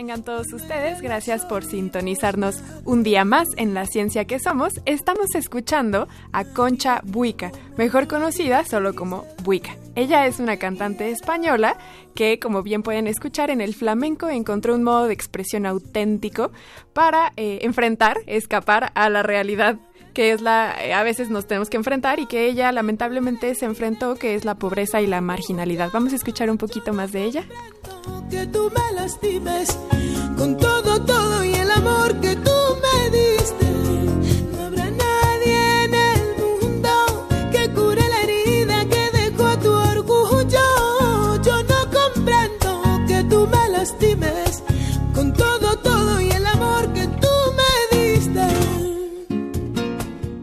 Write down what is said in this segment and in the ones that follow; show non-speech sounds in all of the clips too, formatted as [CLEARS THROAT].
Tengan todos ustedes. Gracias por sintonizarnos un día más en La Ciencia que Somos. Estamos escuchando a Concha Buica, mejor conocida solo como Buica. Ella es una cantante española que, como bien pueden escuchar, en el flamenco encontró un modo de expresión auténtico para eh, enfrentar, escapar a la realidad que es la eh, a veces nos tenemos que enfrentar y que ella lamentablemente se enfrentó, que es la pobreza y la marginalidad. Vamos a escuchar un poquito más de ella.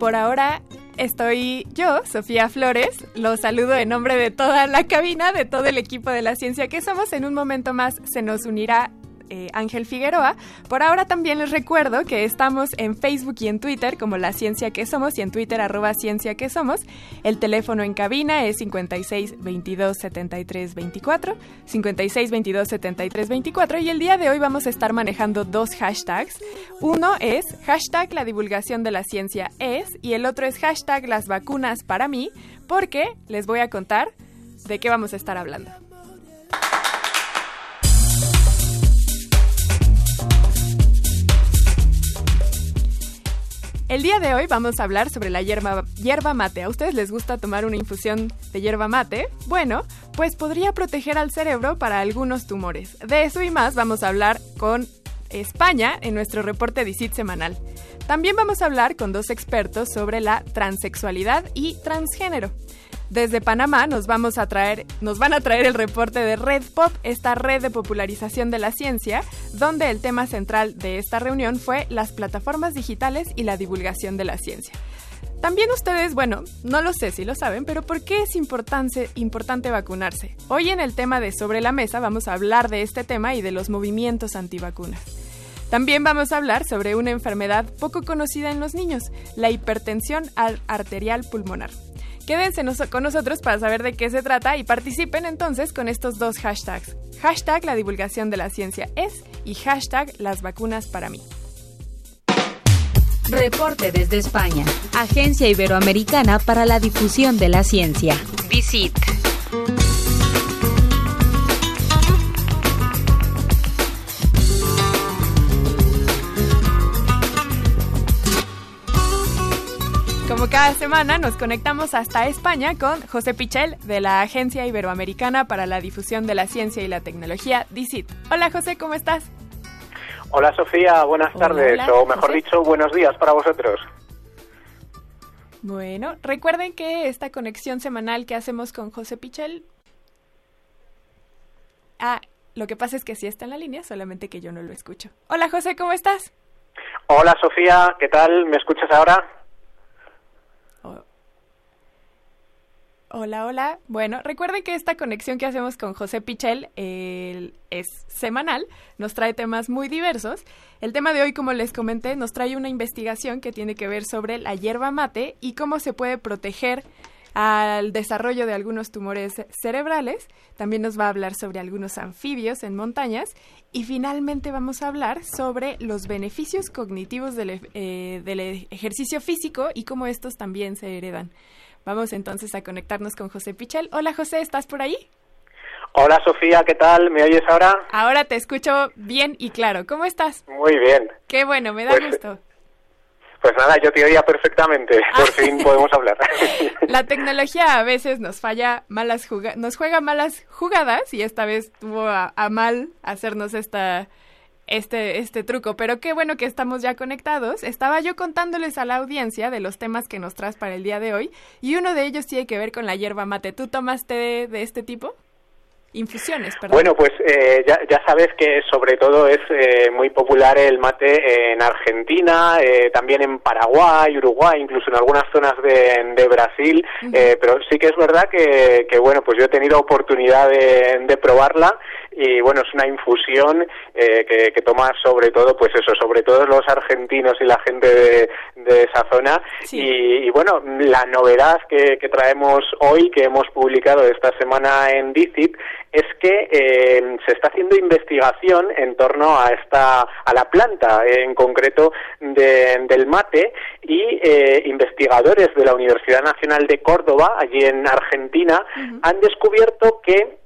Por ahora estoy yo, Sofía Flores. Los saludo en nombre de toda la cabina, de todo el equipo de la ciencia que somos. En un momento más se nos unirá eh, Ángel Figueroa. Por ahora también les recuerdo que estamos en Facebook y en Twitter como La Ciencia que Somos y en Twitter arroba Ciencia que Somos. El teléfono en cabina es 56 22 73 24, 56 22 73 24 y el día de hoy vamos a estar manejando dos hashtags. Uno es hashtag la divulgación de la ciencia es y el otro es hashtag las vacunas para mí porque les voy a contar de qué vamos a estar hablando. El día de hoy vamos a hablar sobre la hierba, hierba mate. ¿A ustedes les gusta tomar una infusión de hierba mate? Bueno, pues podría proteger al cerebro para algunos tumores. De eso y más vamos a hablar con España en nuestro reporte DICIT semanal. También vamos a hablar con dos expertos sobre la transexualidad y transgénero. Desde Panamá nos van a traer el reporte de Red Pop, esta red de popularización de la ciencia, donde el tema central de esta reunión fue las plataformas digitales y la divulgación de la ciencia. También ustedes, bueno, no lo sé si lo saben, pero ¿por qué es importante, importante vacunarse? Hoy en el tema de Sobre la Mesa vamos a hablar de este tema y de los movimientos antivacunas. También vamos a hablar sobre una enfermedad poco conocida en los niños, la hipertensión arterial pulmonar. Quédense con nosotros para saber de qué se trata y participen entonces con estos dos hashtags. Hashtag la divulgación de la ciencia es y hashtag las vacunas para mí. Reporte desde España. Agencia Iberoamericana para la Difusión de la Ciencia. Visit. Como cada semana nos conectamos hasta España con José Pichel de la Agencia Iberoamericana para la Difusión de la Ciencia y la Tecnología, DICIT. Hola José, ¿cómo estás? Hola Sofía, buenas tardes, o mejor dicho, buenos días para vosotros. Bueno, recuerden que esta conexión semanal que hacemos con José Pichel... Ah, lo que pasa es que sí está en la línea, solamente que yo no lo escucho. Hola José, ¿cómo estás? Hola Sofía, ¿qué tal? ¿Me escuchas ahora? Hola, hola. Bueno, recuerden que esta conexión que hacemos con José Pichel es semanal, nos trae temas muy diversos. El tema de hoy, como les comenté, nos trae una investigación que tiene que ver sobre la hierba mate y cómo se puede proteger al desarrollo de algunos tumores cerebrales, también nos va a hablar sobre algunos anfibios en montañas y finalmente vamos a hablar sobre los beneficios cognitivos del, eh, del ejercicio físico y cómo estos también se heredan. Vamos entonces a conectarnos con José Pichel. Hola José, ¿estás por ahí? Hola Sofía, ¿qué tal? ¿Me oyes ahora? Ahora te escucho bien y claro. ¿Cómo estás? Muy bien. Qué bueno, me da Pues, gusto. Pues nada, yo te oía perfectamente. [LAUGHS] Por fin podemos hablar. [LAUGHS] La tecnología a veces nos falla malas nos juega malas jugadas y esta vez tuvo a, a mal hacernos esta este este truco, pero qué bueno que estamos ya conectados. Estaba yo contándoles a la audiencia de los temas que nos traes para el día de hoy y uno de ellos tiene que ver con la hierba mate. ¿Tú tomas té de, de este tipo? Infusiones, perdón. Bueno, pues eh, ya, ya sabes que sobre todo es eh, muy popular el mate en Argentina, eh, también en Paraguay, Uruguay, incluso en algunas zonas de, de Brasil, eh, pero sí que es verdad que, que, bueno, pues yo he tenido oportunidad de, de probarla y bueno, es una infusión eh, que, que toma sobre todo, pues eso, sobre todo los argentinos y la gente de, de esa zona. Y, y bueno, la novedad que, que traemos hoy, que hemos publicado esta semana en DICIT, es que eh, se está haciendo investigación en torno a esta a la planta en concreto de- del mate y eh, investigadores de la Universidad Nacional de Córdoba allí en Argentina han descubierto que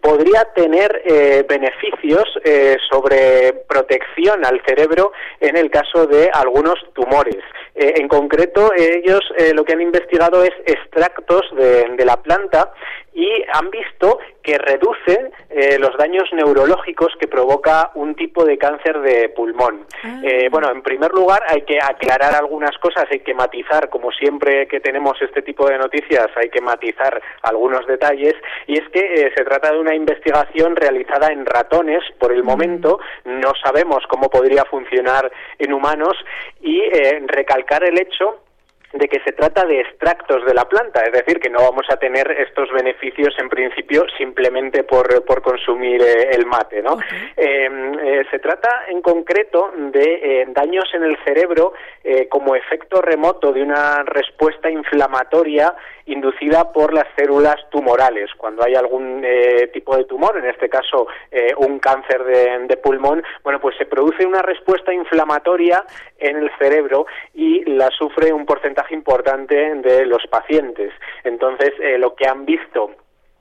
podría tener eh, beneficios eh, sobre protección al cerebro en el caso de algunos tumores. Eh, en concreto, ellos eh, lo que han investigado es extractos de, de la planta y han visto que reduce eh, los daños neurológicos que provoca un tipo de cáncer de pulmón. Eh, bueno, en primer lugar hay que aclarar algunas cosas, hay que matizar, como siempre que tenemos este tipo de noticias, hay que matizar algunos detalles, y es que eh, se trata de una investigación realizada en ratones, por el momento no sabemos cómo podría funcionar en humanos, y eh, recalcar el hecho de que se trata de extractos de la planta, es decir, que no vamos a tener estos beneficios en principio simplemente por, por consumir eh, el mate, ¿no? Eh, eh, se trata en concreto de eh, daños en el cerebro como efecto remoto de una respuesta inflamatoria inducida por las células tumorales. Cuando hay algún eh, tipo de tumor, en este caso eh, un cáncer de, pulmón, bueno, pues se produce una respuesta inflamatoria en el cerebro y la sufre un porcentaje importante de los pacientes. Entonces, eh, lo que han visto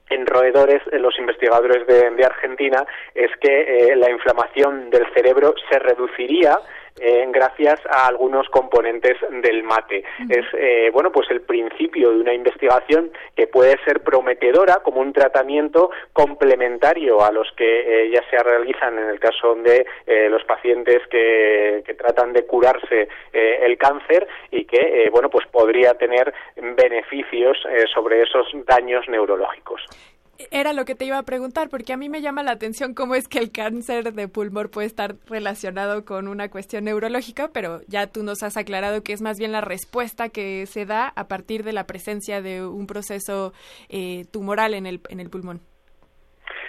en roedores, eh, los investigadores de, de Argentina, es que eh, la inflamación del cerebro se reduciría eh, gracias a algunos componentes del mate. Es eh, bueno pues el principio de una investigación que puede ser prometedora como un tratamiento complementario a los que eh, ya se realizan en el caso de eh, los pacientes que, que tratan de curarse eh, el cáncer y que bueno pues podría tener beneficios eh, sobre esos daños neurológicos. Era lo que te iba a preguntar, porque a mí me llama la atención cómo es que el cáncer de pulmón puede estar relacionado con una cuestión neurológica, pero ya tú nos has aclarado que es más bien la respuesta que se da a partir de la presencia de un proceso eh, tumoral en el, en el pulmón.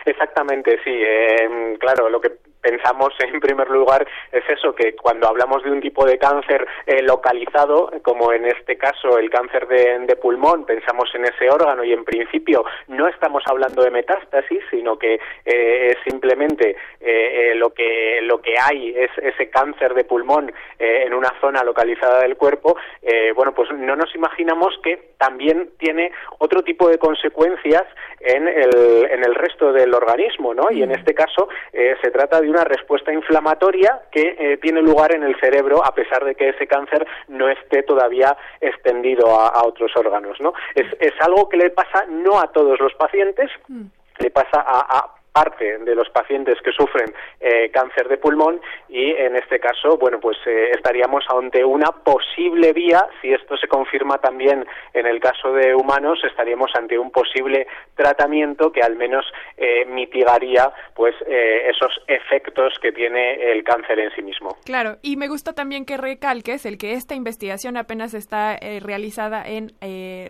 Exactamente, sí. Eh, claro, lo que pensamos en primer lugar es eso, que cuando hablamos de un tipo de cáncer eh, localizado, como en este caso el cáncer de, de, pulmón, pensamos en ese órgano y en principio no estamos hablando de metástasis, sino que eh, simplemente eh, lo que lo que hay es ese cáncer de pulmón eh, en una zona localizada del cuerpo. eh, bueno, pues no nos imaginamos que también tiene otro tipo de consecuencias en el, en el resto del organismo, ¿no? Y en este caso eh, se trata de una respuesta inflamatoria que eh, tiene lugar en el cerebro a pesar de que ese cáncer no esté todavía extendido a, a otros órganos, ¿no? Es, es, algo que le pasa no a todos los pacientes, mm. le pasa a, a parte de los pacientes que sufren eh, cáncer de pulmón y en este caso, bueno, pues eh, estaríamos ante una posible vía, si esto se confirma también en el caso de humanos, estaríamos ante un posible tratamiento que al menos eh, mitigaría pues esos efectos que tiene el cáncer en sí mismo. Claro, y me gusta también que recalques el que esta investigación apenas está eh, realizada en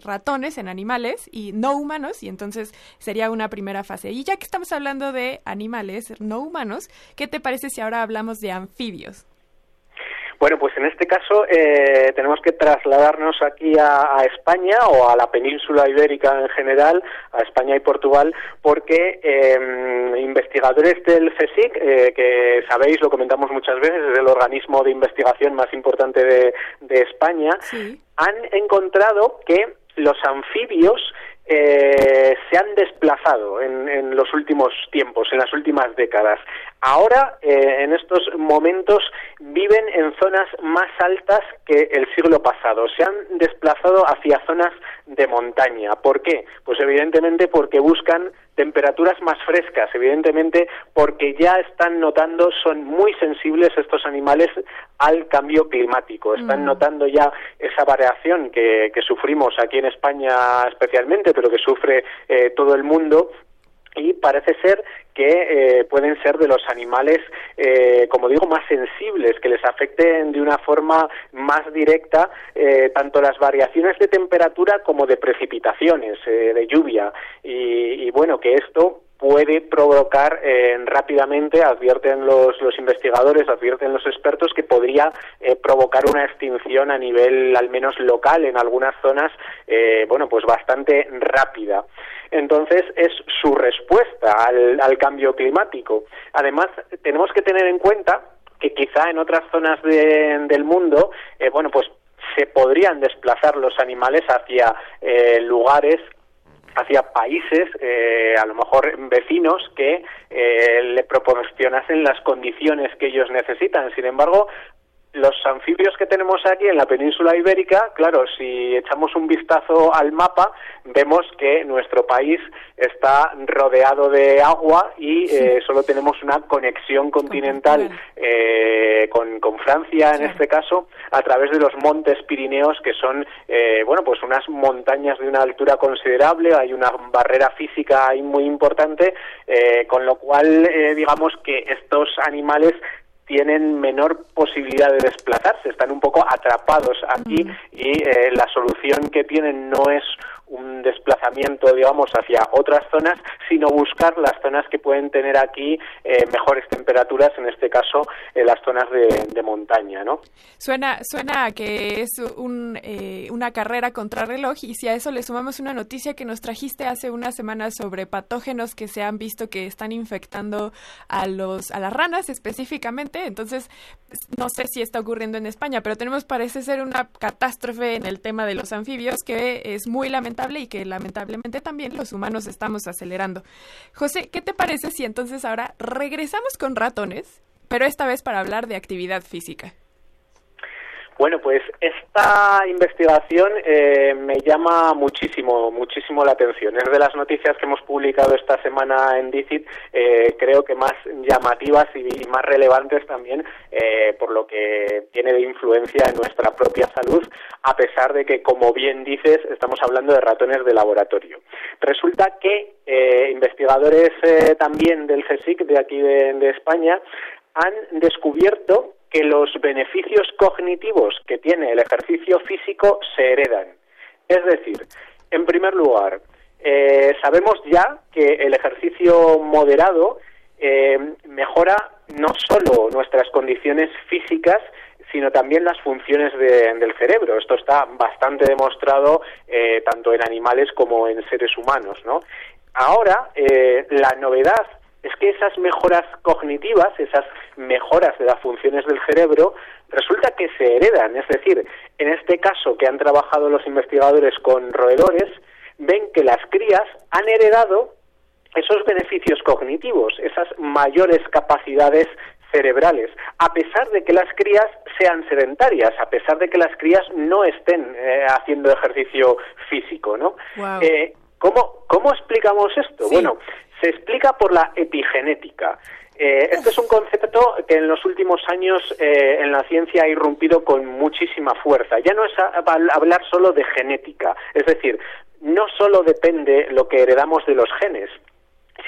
ratones, en animales y no humanos, y entonces sería una primera fase. Y ya que estamos hablando de animales no humanos, ¿qué te parece si ahora hablamos de anfibios? Bueno, pues en este caso eh, tenemos que trasladarnos aquí a, España o a la península ibérica en general, a España y Portugal, porque em, investigadores del CSIC, eh, que sabéis, lo comentamos muchas veces, es el organismo de investigación más importante de, España, han encontrado que los anfibios eh, se han desplazado en, los últimos tiempos, en las últimas décadas. Ahora, eh, en estos momentos, viven en zonas más altas que el siglo pasado. Se han desplazado hacia zonas de montaña. ¿Por qué? Pues evidentemente porque buscan temperaturas más frescas, evidentemente porque ya están notando, son muy sensibles estos animales al cambio climático, están mm. notando ya esa variación que, sufrimos aquí en España especialmente, pero que sufre eh, todo el mundo y parece ser que eh, pueden ser de los animales, eh, como digo, más sensibles, que les afecten de una forma más directa eh, tanto las variaciones de temperatura como de precipitaciones, de lluvia. Y, bueno, que esto puede provocar rápidamente, advierten los, los, investigadores, advierten los expertos, que podría provocar una extinción a nivel al menos local en algunas zonas, bueno, pues bastante rápida. Entonces es su respuesta al, cambio climático. Además, tenemos que tener en cuenta que quizá en otras zonas del mundo, eh, bueno, pues se podrían desplazar los animales hacia eh, lugares hacia países, eh, a lo mejor vecinos, que le proporcionasen las condiciones que ellos necesitan. Sin embargo, los anfibios que tenemos aquí en la península ibérica, claro, si echamos un vistazo al mapa, vemos que nuestro país está rodeado de agua y eh, solo tenemos una conexión continental eh, con, Francia, en este caso, a través de los montes Pirineos, que son, eh, bueno, pues unas montañas de una altura considerable, hay una barrera física ahí muy importante, con lo cual, digamos que estos animales tienen menor posibilidad de desplazarse, están un poco atrapados aquí y eh, la solución que tienen no es un desplazamiento, digamos, hacia otras zonas, sino buscar las zonas que pueden tener aquí eh, mejores temperaturas, en este caso las zonas de, montaña, ¿no? Suena, suena que es un, eh, una carrera contra reloj y si a eso le sumamos una noticia que nos trajiste hace unas semanas sobre patógenos que se han visto que están infectando a los a las ranas específicamente, entonces no sé si está ocurriendo en España, pero tenemos parece ser una catástrofe en el tema de los anfibios que es muy lamentable y que lamentablemente también los humanos estamos acelerando. José, ¿qué te parece si entonces ahora regresamos con ratones, pero esta vez para hablar de actividad física? Bueno, pues esta investigación eh, me llama muchísimo, muchísimo la atención. Es de las noticias que hemos publicado esta semana en DICIT, eh, creo que más llamativas y, más relevantes también eh, por lo que tiene de influencia en nuestra propia salud, a pesar de que, como bien dices, estamos hablando de ratones de laboratorio. Resulta que investigadores también del CSIC, de aquí de España, han descubierto que los beneficios cognitivos que tiene el ejercicio físico se heredan. Es decir, en primer lugar, eh, sabemos ya que el ejercicio moderado eh, mejora no solo nuestras condiciones físicas, sino también las funciones del cerebro. Esto está bastante demostrado eh, tanto en animales como en seres humanos. ¿no? Ahora, la novedad es que esas mejoras cognitivas, esas mejoras de las funciones del cerebro, resulta que se heredan. Es decir, en este caso que han trabajado los investigadores con roedores, ven que las crías han heredado esos beneficios cognitivos, esas mayores capacidades cerebrales, a pesar de que las crías sean sedentarias, a pesar de que las crías no estén eh, haciendo ejercicio físico, ¿no? Eh, ¿cómo, ¿Cómo explicamos esto? Bueno, se explica por la epigenética. Eh, este es un concepto que en los últimos años eh, en la ciencia ha irrumpido con muchísima fuerza. Ya no es hablar solo de genética, es decir, no solo depende lo que heredamos de los genes,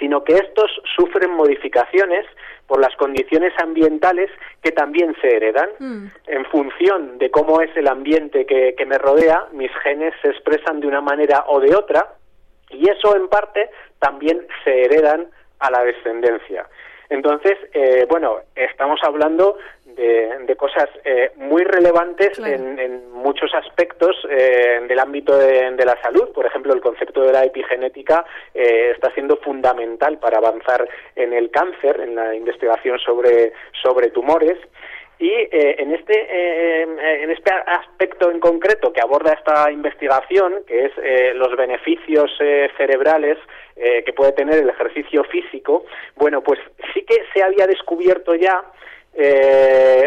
sino que estos sufren modificaciones por las condiciones ambientales que también se heredan. Mm. En función de cómo es el ambiente que me rodea, mis genes se expresan de una manera o de otra y eso en parte también se heredan a la descendencia. Entonces, eh, bueno, estamos hablando de, cosas eh, muy relevantes en, muchos aspectos eh, del ámbito de, de, la salud. Por ejemplo, el concepto de la epigenética está siendo fundamental para avanzar en el cáncer, en la investigación sobre, sobre tumores. Y eh, en, este, eh, en este aspecto en concreto que aborda esta investigación, que es eh, los beneficios cerebrales que puede tener el ejercicio físico, bueno, pues sí que se había descubierto ya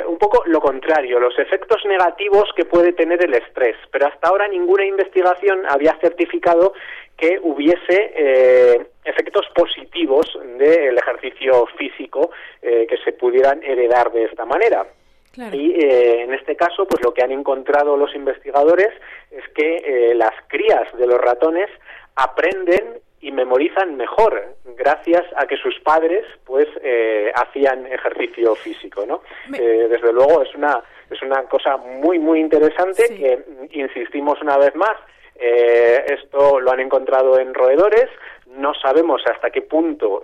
un poco lo contrario, los efectos negativos que puede tener el estrés, pero hasta ahora ninguna investigación había certificado que hubiese efectos positivos del ejercicio físico que se pudieran heredar de esta manera. Y eh, en este caso, pues lo que han encontrado los investigadores es que eh, las crías de los ratones aprenden y memorizan mejor gracias a que sus padres pues eh, hacían ejercicio físico no desde luego es una es una cosa muy muy interesante que insistimos una vez más esto lo han encontrado en roedores. No sabemos hasta qué punto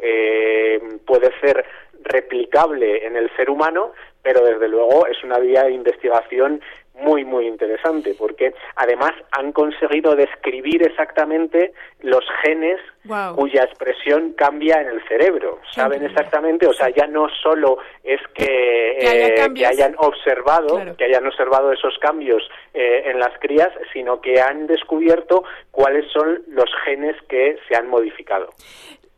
puede ser replicable en el ser humano, pero desde luego es una vía de investigación muy, muy interesante, porque además han conseguido describir exactamente los genes cuya expresión cambia en el cerebro. Saben exactamente, o sea, ya no solo es que, eh, hayan observado, que hayan observado esos cambios eh, en las crías, sino que han descubierto cuáles son los genes que se han modificado.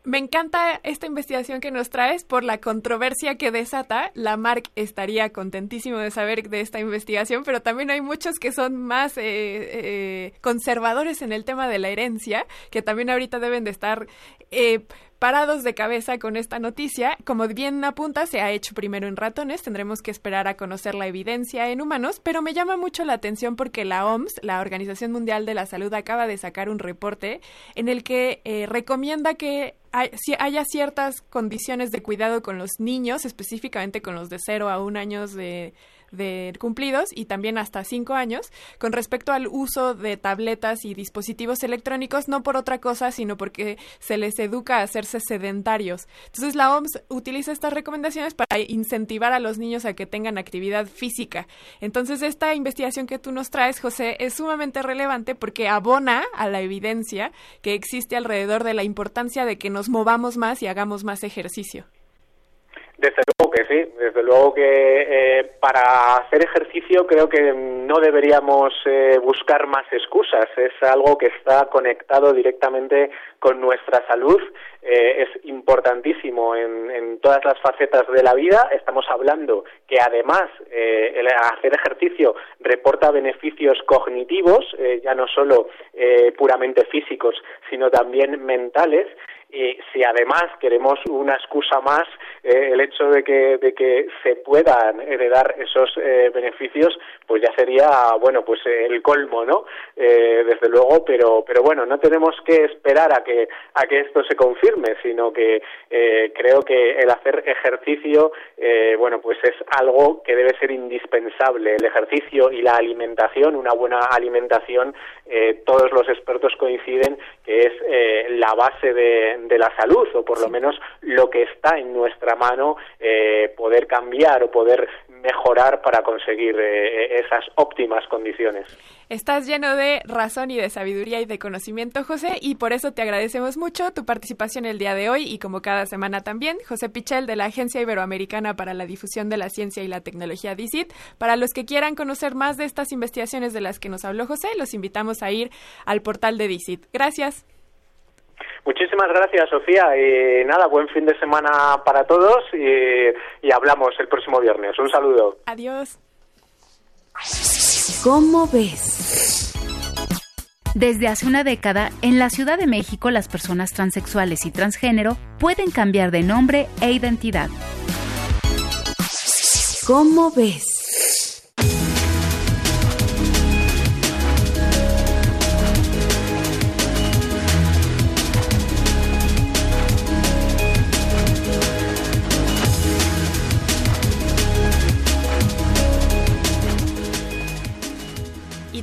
Me encanta esta investigación que nos traes por la controversia que desata. La Marc estaría contentísimo de saber de esta investigación, pero también hay muchos que son más eh, eh, conservadores en el tema de la herencia, que también ahorita deben de estar eh, parados de cabeza con esta noticia. Como bien apunta, se ha hecho primero en ratones, tendremos que esperar a conocer la evidencia en humanos, pero me llama mucho la atención porque la OMS, la Organización Mundial de la Salud, acaba de sacar un reporte en el que eh, recomienda que haya ciertas condiciones de cuidado con los niños, específicamente con los de 0 a 1 años de de cumplidos y también hasta cinco años con respecto al uso de tabletas y dispositivos electrónicos, no por otra cosa, sino porque se les educa a hacerse sedentarios. Entonces la OMS utiliza estas recomendaciones para incentivar a los niños a que tengan actividad física. Entonces esta investigación que tú nos traes, José, es sumamente relevante porque abona a la evidencia que existe alrededor de la importancia de que nos movamos más y hagamos más ejercicio. Desde que sí, desde luego que eh, para hacer ejercicio creo que no deberíamos eh, buscar más excusas, es algo que está conectado directamente con nuestra salud, eh, es importantísimo en, en, todas las facetas de la vida, estamos hablando que además el hacer ejercicio reporta beneficios cognitivos, ya no solo puramente físicos, sino también mentales, y si además queremos una excusa más, eh, el hecho de que, de que se puedan heredar esos eh, beneficios, pues ya sería, bueno, pues el colmo, ¿no? Eh, desde luego, pero, pero bueno, no tenemos que esperar a que, a que esto se confirme, sino que creo que el hacer ejercicio, bueno, pues es algo que debe ser indispensable. El ejercicio y la alimentación, una buena alimentación, todos los expertos coinciden que es la base de, de la salud, o por lo menos lo que está en nuestra mano eh, poder cambiar o poder mejorar para conseguir eh, esas óptimas condiciones. Estás lleno de razón y de sabiduría y de conocimiento, José, y por eso te agradecemos mucho tu participación el día de hoy y como cada semana también, José Pichel de la Agencia Iberoamericana para la Difusión de la Ciencia y la Tecnología DICIT. Para los que quieran conocer más de estas investigaciones de las que nos habló José, los invitamos a ir al portal de DICIT. Gracias. Muchísimas gracias, Sofía. Y nada, buen fin de semana para todos y, hablamos el próximo viernes. Un saludo. Adiós. ¿Cómo ves? Desde hace una década, en la Ciudad de México las personas transexuales y transgénero pueden cambiar de nombre e identidad. ¿Cómo ves?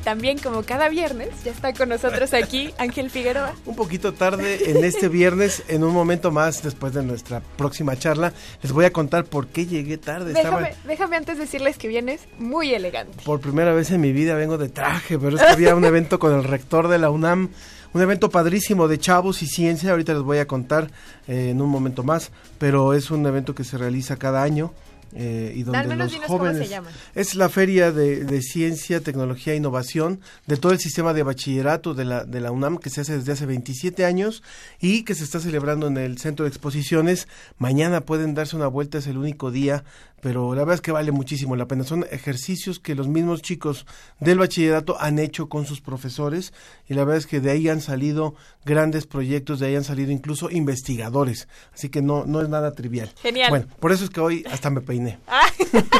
También como cada viernes ya está con nosotros aquí [LAUGHS] Ángel Figueroa. Un poquito tarde en este viernes, en un momento más después de nuestra próxima charla, les voy a contar por qué llegué tarde. Déjame, déjame antes decirles que vienes muy elegante. Por primera vez en mi vida vengo de traje, pero es que había un evento con el rector de la UNAM un evento padrísimo de chavos y ciencia, ahorita les voy a contar eh, en un momento más, pero es un evento que se realiza cada año eh, y donde los jóvenes es la feria de, ciencia, tecnología e innovación de todo el sistema de bachillerato de la, de la UNAM que se hace desde hace 27 años y que se está celebrando en el centro de exposiciones. Mañana pueden darse una vuelta, es el único día pero la verdad es que vale muchísimo la pena. Son ejercicios que los mismos chicos del bachillerato han hecho con sus profesores y la verdad es que de ahí han salido grandes proyectos, de ahí han salido incluso investigadores. Así que no, no es nada trivial. Genial. Bueno, por eso es que hoy hasta me peiné. [LAUGHS] Ah,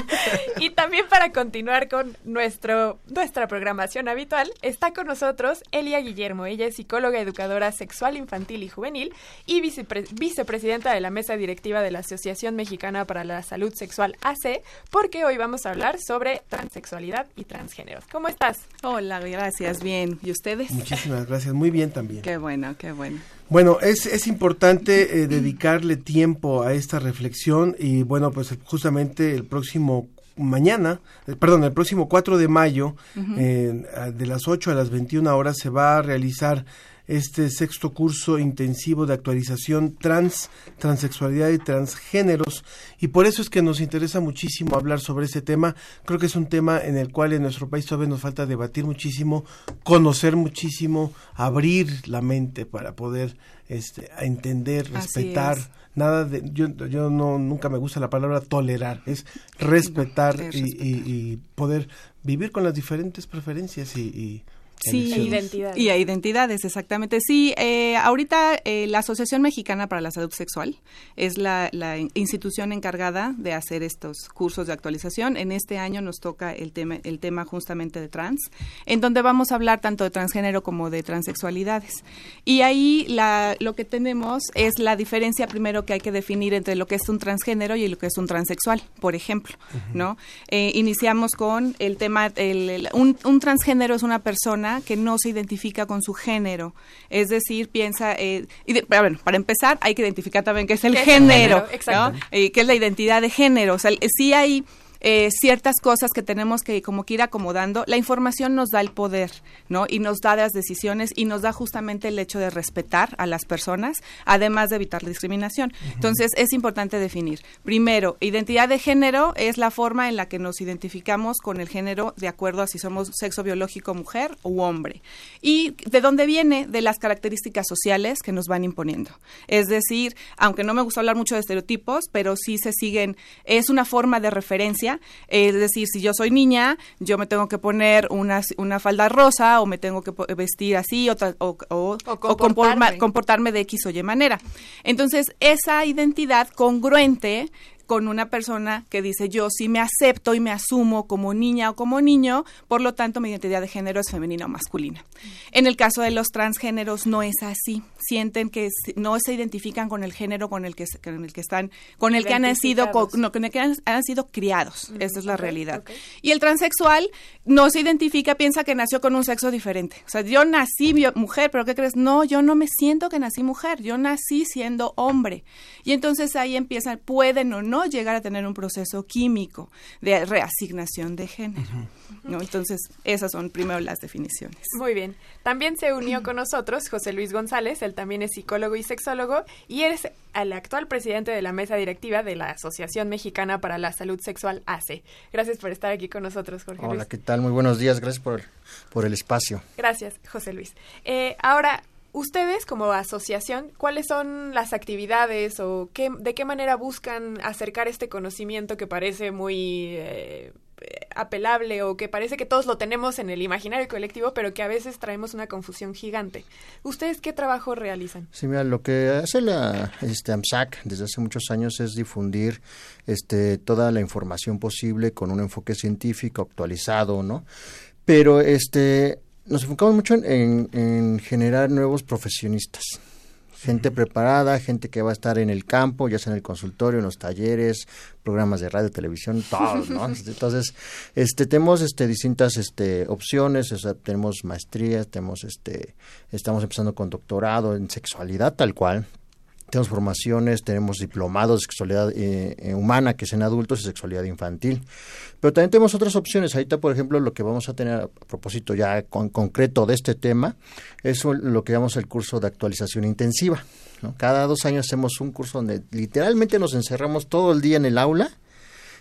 [LAUGHS] y también para continuar con nuestro, nuestra programación habitual, está con nosotros Elia Guillermo. Ella es psicóloga, educadora sexual, infantil y juvenil y vicepresidenta de la mesa directiva de la Asociación Mexicana para la Salud Sexual AC, porque hoy vamos a hablar sobre transexualidad y transgéneros. ¿Cómo estás? Hola, gracias, bien. ¿Y ustedes? Muchísimas gracias, muy bien también. Qué bueno, qué bueno. Bueno, es, es importante eh, dedicarle tiempo a esta reflexión y bueno, pues justamente el próximo mañana, eh, perdón, el próximo 4 de mayo, eh, de las 8 a las 21 horas, se va a realizar este sexto curso intensivo de actualización trans, transexualidad y transgéneros. Y por eso es que nos interesa muchísimo hablar sobre este tema. Creo que es un tema en el cual en nuestro país todavía nos falta debatir muchísimo, conocer muchísimo, abrir la mente para poder este, entender, respetar. Nada de, yo, yo no, nunca me gusta la palabra tolerar, es respetar y, y, poder vivir con las diferentes preferencias y Sí, identidades. Y a identidades, exactamente. Sí, eh, ahorita eh, la Asociación Mexicana para la Salud Sexual es la, institución encargada de hacer estos cursos de actualización. En este año nos toca el tema, el tema justamente de trans, en donde vamos a hablar tanto de transgénero como de transexualidades. Y ahí la, lo que tenemos es la diferencia primero que hay que definir entre lo que es un transgénero y lo que es un transexual, por ejemplo, ¿no? Eh, iniciamos con el tema, el, un, un transgénero es una persona que no se identifica con su género. Es decir, piensa, eh, y bueno, para empezar hay que identificar también qué es el género, es eh, qué es la identidad de género. O sea, sí hay eh, ciertas cosas que tenemos que como que ir acomodando. La información nos da el poder, ¿no? Y nos da las decisiones y nos da justamente el hecho de respetar a las personas, además de evitar la discriminación. Entonces, es importante definir. Primero, identidad de género es la forma en la que nos identificamos con el género de acuerdo a si somos sexo biológico mujer u hombre. ¿Y de dónde viene? De las características sociales que nos van imponiendo. Es decir, aunque no me gusta hablar mucho de estereotipos, pero sí se siguen, es una forma de referencia es decir, si yo soy niña, yo me tengo que poner una, una falda rosa o me tengo que vestir así o, o, comportarme de X o Y manera. Entonces, esa identidad congruente con una persona que dice yo sí me acepto y me asumo como niña o como niño, por lo tanto mi identidad de género es femenina o masculina. En el caso de los transgéneros no es así, sienten que no se identifican con el género con el que, con el que están, con el que han sido, no, con el que han, sido criados, esa es la realidad. Y el transexual no se identifica, piensa que nació con un sexo diferente. O sea, yo nací mujer, pero ¿qué crees? No, yo no me siento que nací mujer, yo nací siendo hombre. Y entonces ahí empiezan, pueden o no llegar a tener un proceso químico de reasignación de género. ¿no? Entonces, esas son primero las definiciones. Muy bien. También se unió con nosotros José Luis González, él también es psicólogo y sexólogo y es el actual presidente de la mesa directiva de la Asociación Mexicana para la Salud Sexual ACE. Gracias por estar aquí con nosotros, Jorge Hola, ¿qué tal? Muy buenos días. Gracias por, por el espacio. Gracias, José Luis. Eh, ahora, Ustedes como asociación, ¿cuáles son las actividades o qué, de qué manera buscan acercar este conocimiento que parece muy eh, apelable o que parece que todos lo tenemos en el imaginario colectivo, pero que a veces traemos una confusión gigante? ¿Ustedes qué trabajo realizan? Sí, mira, lo que hace la este, AMSAC desde hace muchos años es difundir este, toda la información posible con un enfoque científico actualizado, ¿no? Pero este nos enfocamos mucho en, generar nuevos profesionistas. gente preparada, gente que va a estar en el campo, ya sea en el consultorio, en los talleres, programas de radio, televisión, [LAUGHS] todo, ¿no? Entonces, este, tenemos este, distintas este, opciones, o sea, tenemos maestrías, tenemos, este, estamos empezando con doctorado en sexualidad tal cual, tenemos formaciones, tenemos diplomados de sexualidad eh, eh, humana, que es en adultos, y sexualidad infantil. Pero también tenemos otras opciones. Ahorita, por ejemplo, lo que vamos a tener a propósito ya con concreto de este tema es lo que llamamos el curso de actualización intensiva. Cada dos años hacemos un curso donde literalmente nos encerramos todo el día en el aula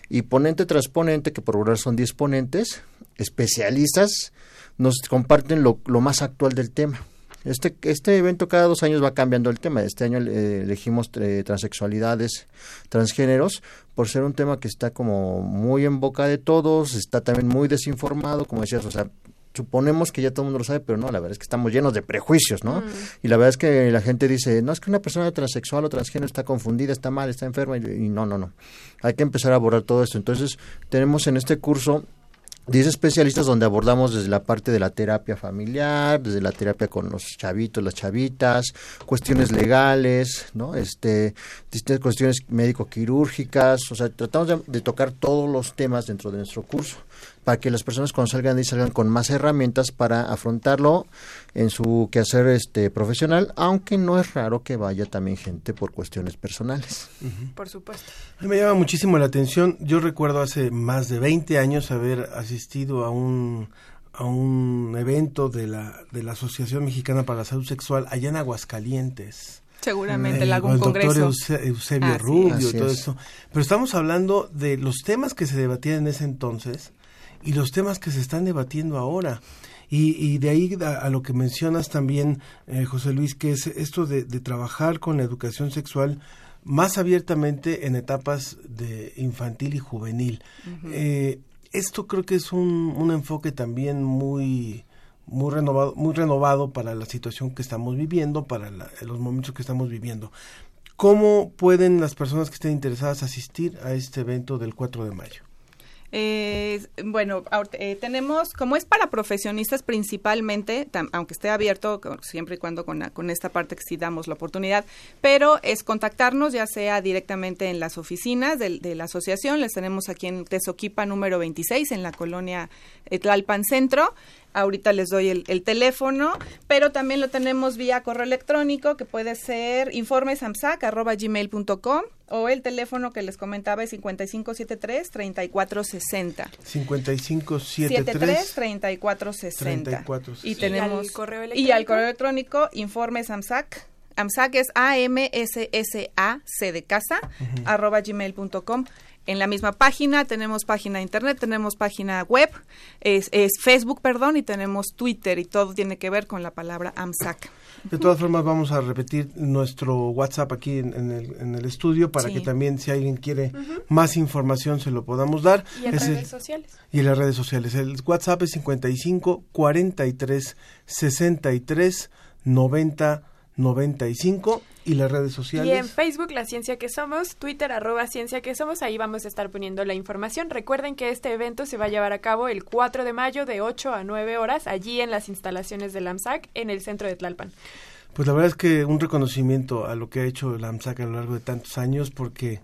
y ponente tras ponente, que por regular son 10 ponentes, especialistas, nos comparten lo, lo más actual del tema. Este, este evento cada dos años va cambiando el tema. Este año eh, elegimos eh, transexualidades, transgéneros, por ser un tema que está como muy en boca de todos, está también muy desinformado, como decías, o sea, suponemos que ya todo el mundo lo sabe, pero no, la verdad es que estamos llenos de prejuicios, ¿no? Mm. Y la verdad es que la gente dice, no, es que una persona transexual o transgénero está confundida, está mal, está enferma, y, y no, no, no. Hay que empezar a abordar todo esto. Entonces, tenemos en este curso 10 especialistas donde abordamos desde la parte de la terapia familiar, desde la terapia con los chavitos, las chavitas, cuestiones legales, ¿no? Este, distintas cuestiones médico-quirúrgicas, o sea, tratamos de, tocar todos los temas dentro de nuestro curso para que las personas cuando salgan de ahí salgan con más herramientas para afrontarlo en su quehacer este profesional, aunque no es raro que vaya también gente por cuestiones personales. Por supuesto. A mí me llama muchísimo la atención. Yo recuerdo hace más de 20 años haber asistido a un a un evento de la de la Asociación Mexicana para la Salud Sexual allá en Aguascalientes. Seguramente algún el doctor Eusebio Rubio y todo eso. Pero estamos hablando de los temas que se debatían en ese entonces y los temas que se están debatiendo ahora. Y, y de ahí a, lo que mencionas también, eh, José Luis, que es esto de, trabajar con la educación sexual más abiertamente en etapas de infantil y juvenil. eh, esto creo que es un, un enfoque también muy muy renovado muy renovado para la situación que estamos viviendo para los momentos que estamos viviendo cómo pueden las personas que estén interesadas asistir a este evento del 4 de mayo eh, bueno, eh, tenemos, como es para profesionistas principalmente, aunque esté abierto siempre y cuando con, esta parte que sí damos la oportunidad, pero es contactarnos ya sea directamente en las oficinas de, de la asociación, les tenemos aquí en Tezoquipa número 26 en la colonia Tlalpan Centro, ahorita les doy el, teléfono, pero también lo tenemos vía correo electrónico que puede ser informesamsac.gmail.com o el teléfono que les comentaba es 5573-3460. 5573-3460. Y tenemos... ¿Y al correo electrónico? Y al correo electrónico informesamsac AMSAC es A-M-S-S-A-C de casa, arroba gmail.com en la misma página, tenemos página de internet, tenemos página web, es, Facebook, perdón, y tenemos Twitter y todo tiene que ver con la palabra AMSAC. De todas formas, vamos a repetir nuestro WhatsApp aquí en, el, estudio para que también si alguien quiere más información se lo podamos dar. Y en redes sociales. Y en las redes sociales. El WhatsApp es 55 43 63 90 95 y las redes sociales. Y en Facebook, La Ciencia que Somos, Twitter, arroba Ciencia que Somos, ahí vamos a estar poniendo la información. Recuerden que este evento se va a llevar a cabo el 4 de mayo de 8 a 9 horas, allí en las instalaciones del AMSAC, en el centro de Tlalpan. Pues la verdad es que un reconocimiento a lo que ha hecho el AMSAC a lo largo de tantos años, porque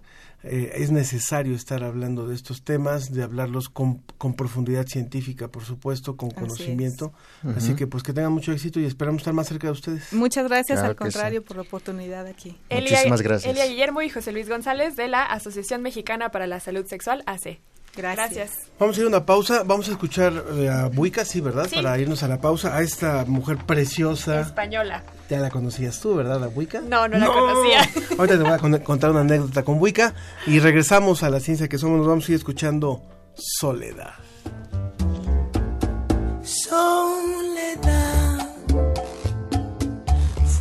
eh, es necesario estar hablando de estos temas, de hablarlos con, con profundidad científica, por supuesto, con conocimiento. Así que pues que tengan mucho éxito y esperamos estar más cerca de ustedes. Muchas gracias, al contrario, por la oportunidad aquí. Muchísimas gracias. Elia Guillermo y José Luis González de la Asociación Mexicana para la Salud Sexual, AC. Gracias. Vamos a ir a una pausa. Vamos a escuchar eh, a Buica, sí, ¿verdad? Para irnos a la pausa. A esta mujer preciosa. Española. Ya la conocías tú, ¿verdad, la Buica? No, no, la conocía. [LAUGHS] Ahorita te voy a contar una anécdota con Buica. Y regresamos a la ciencia que somos. Nos vamos a ir escuchando Soledad. Soledad.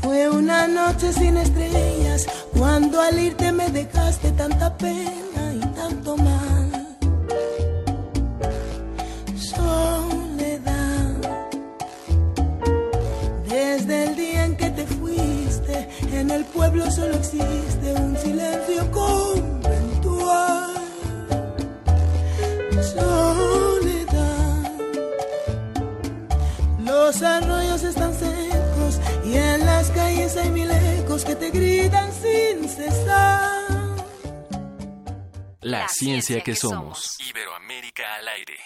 Fue una noche sin estrellas cuando al irte me dejaste tanta pena y tanto mal. Desde el día en que te fuiste, en el pueblo solo existe un silencio conventual. Soledad. Los arroyos están secos y en las calles hay mil ecos que te gritan sin cesar. La, ciencia, que, somos. Iberoamérica al aire.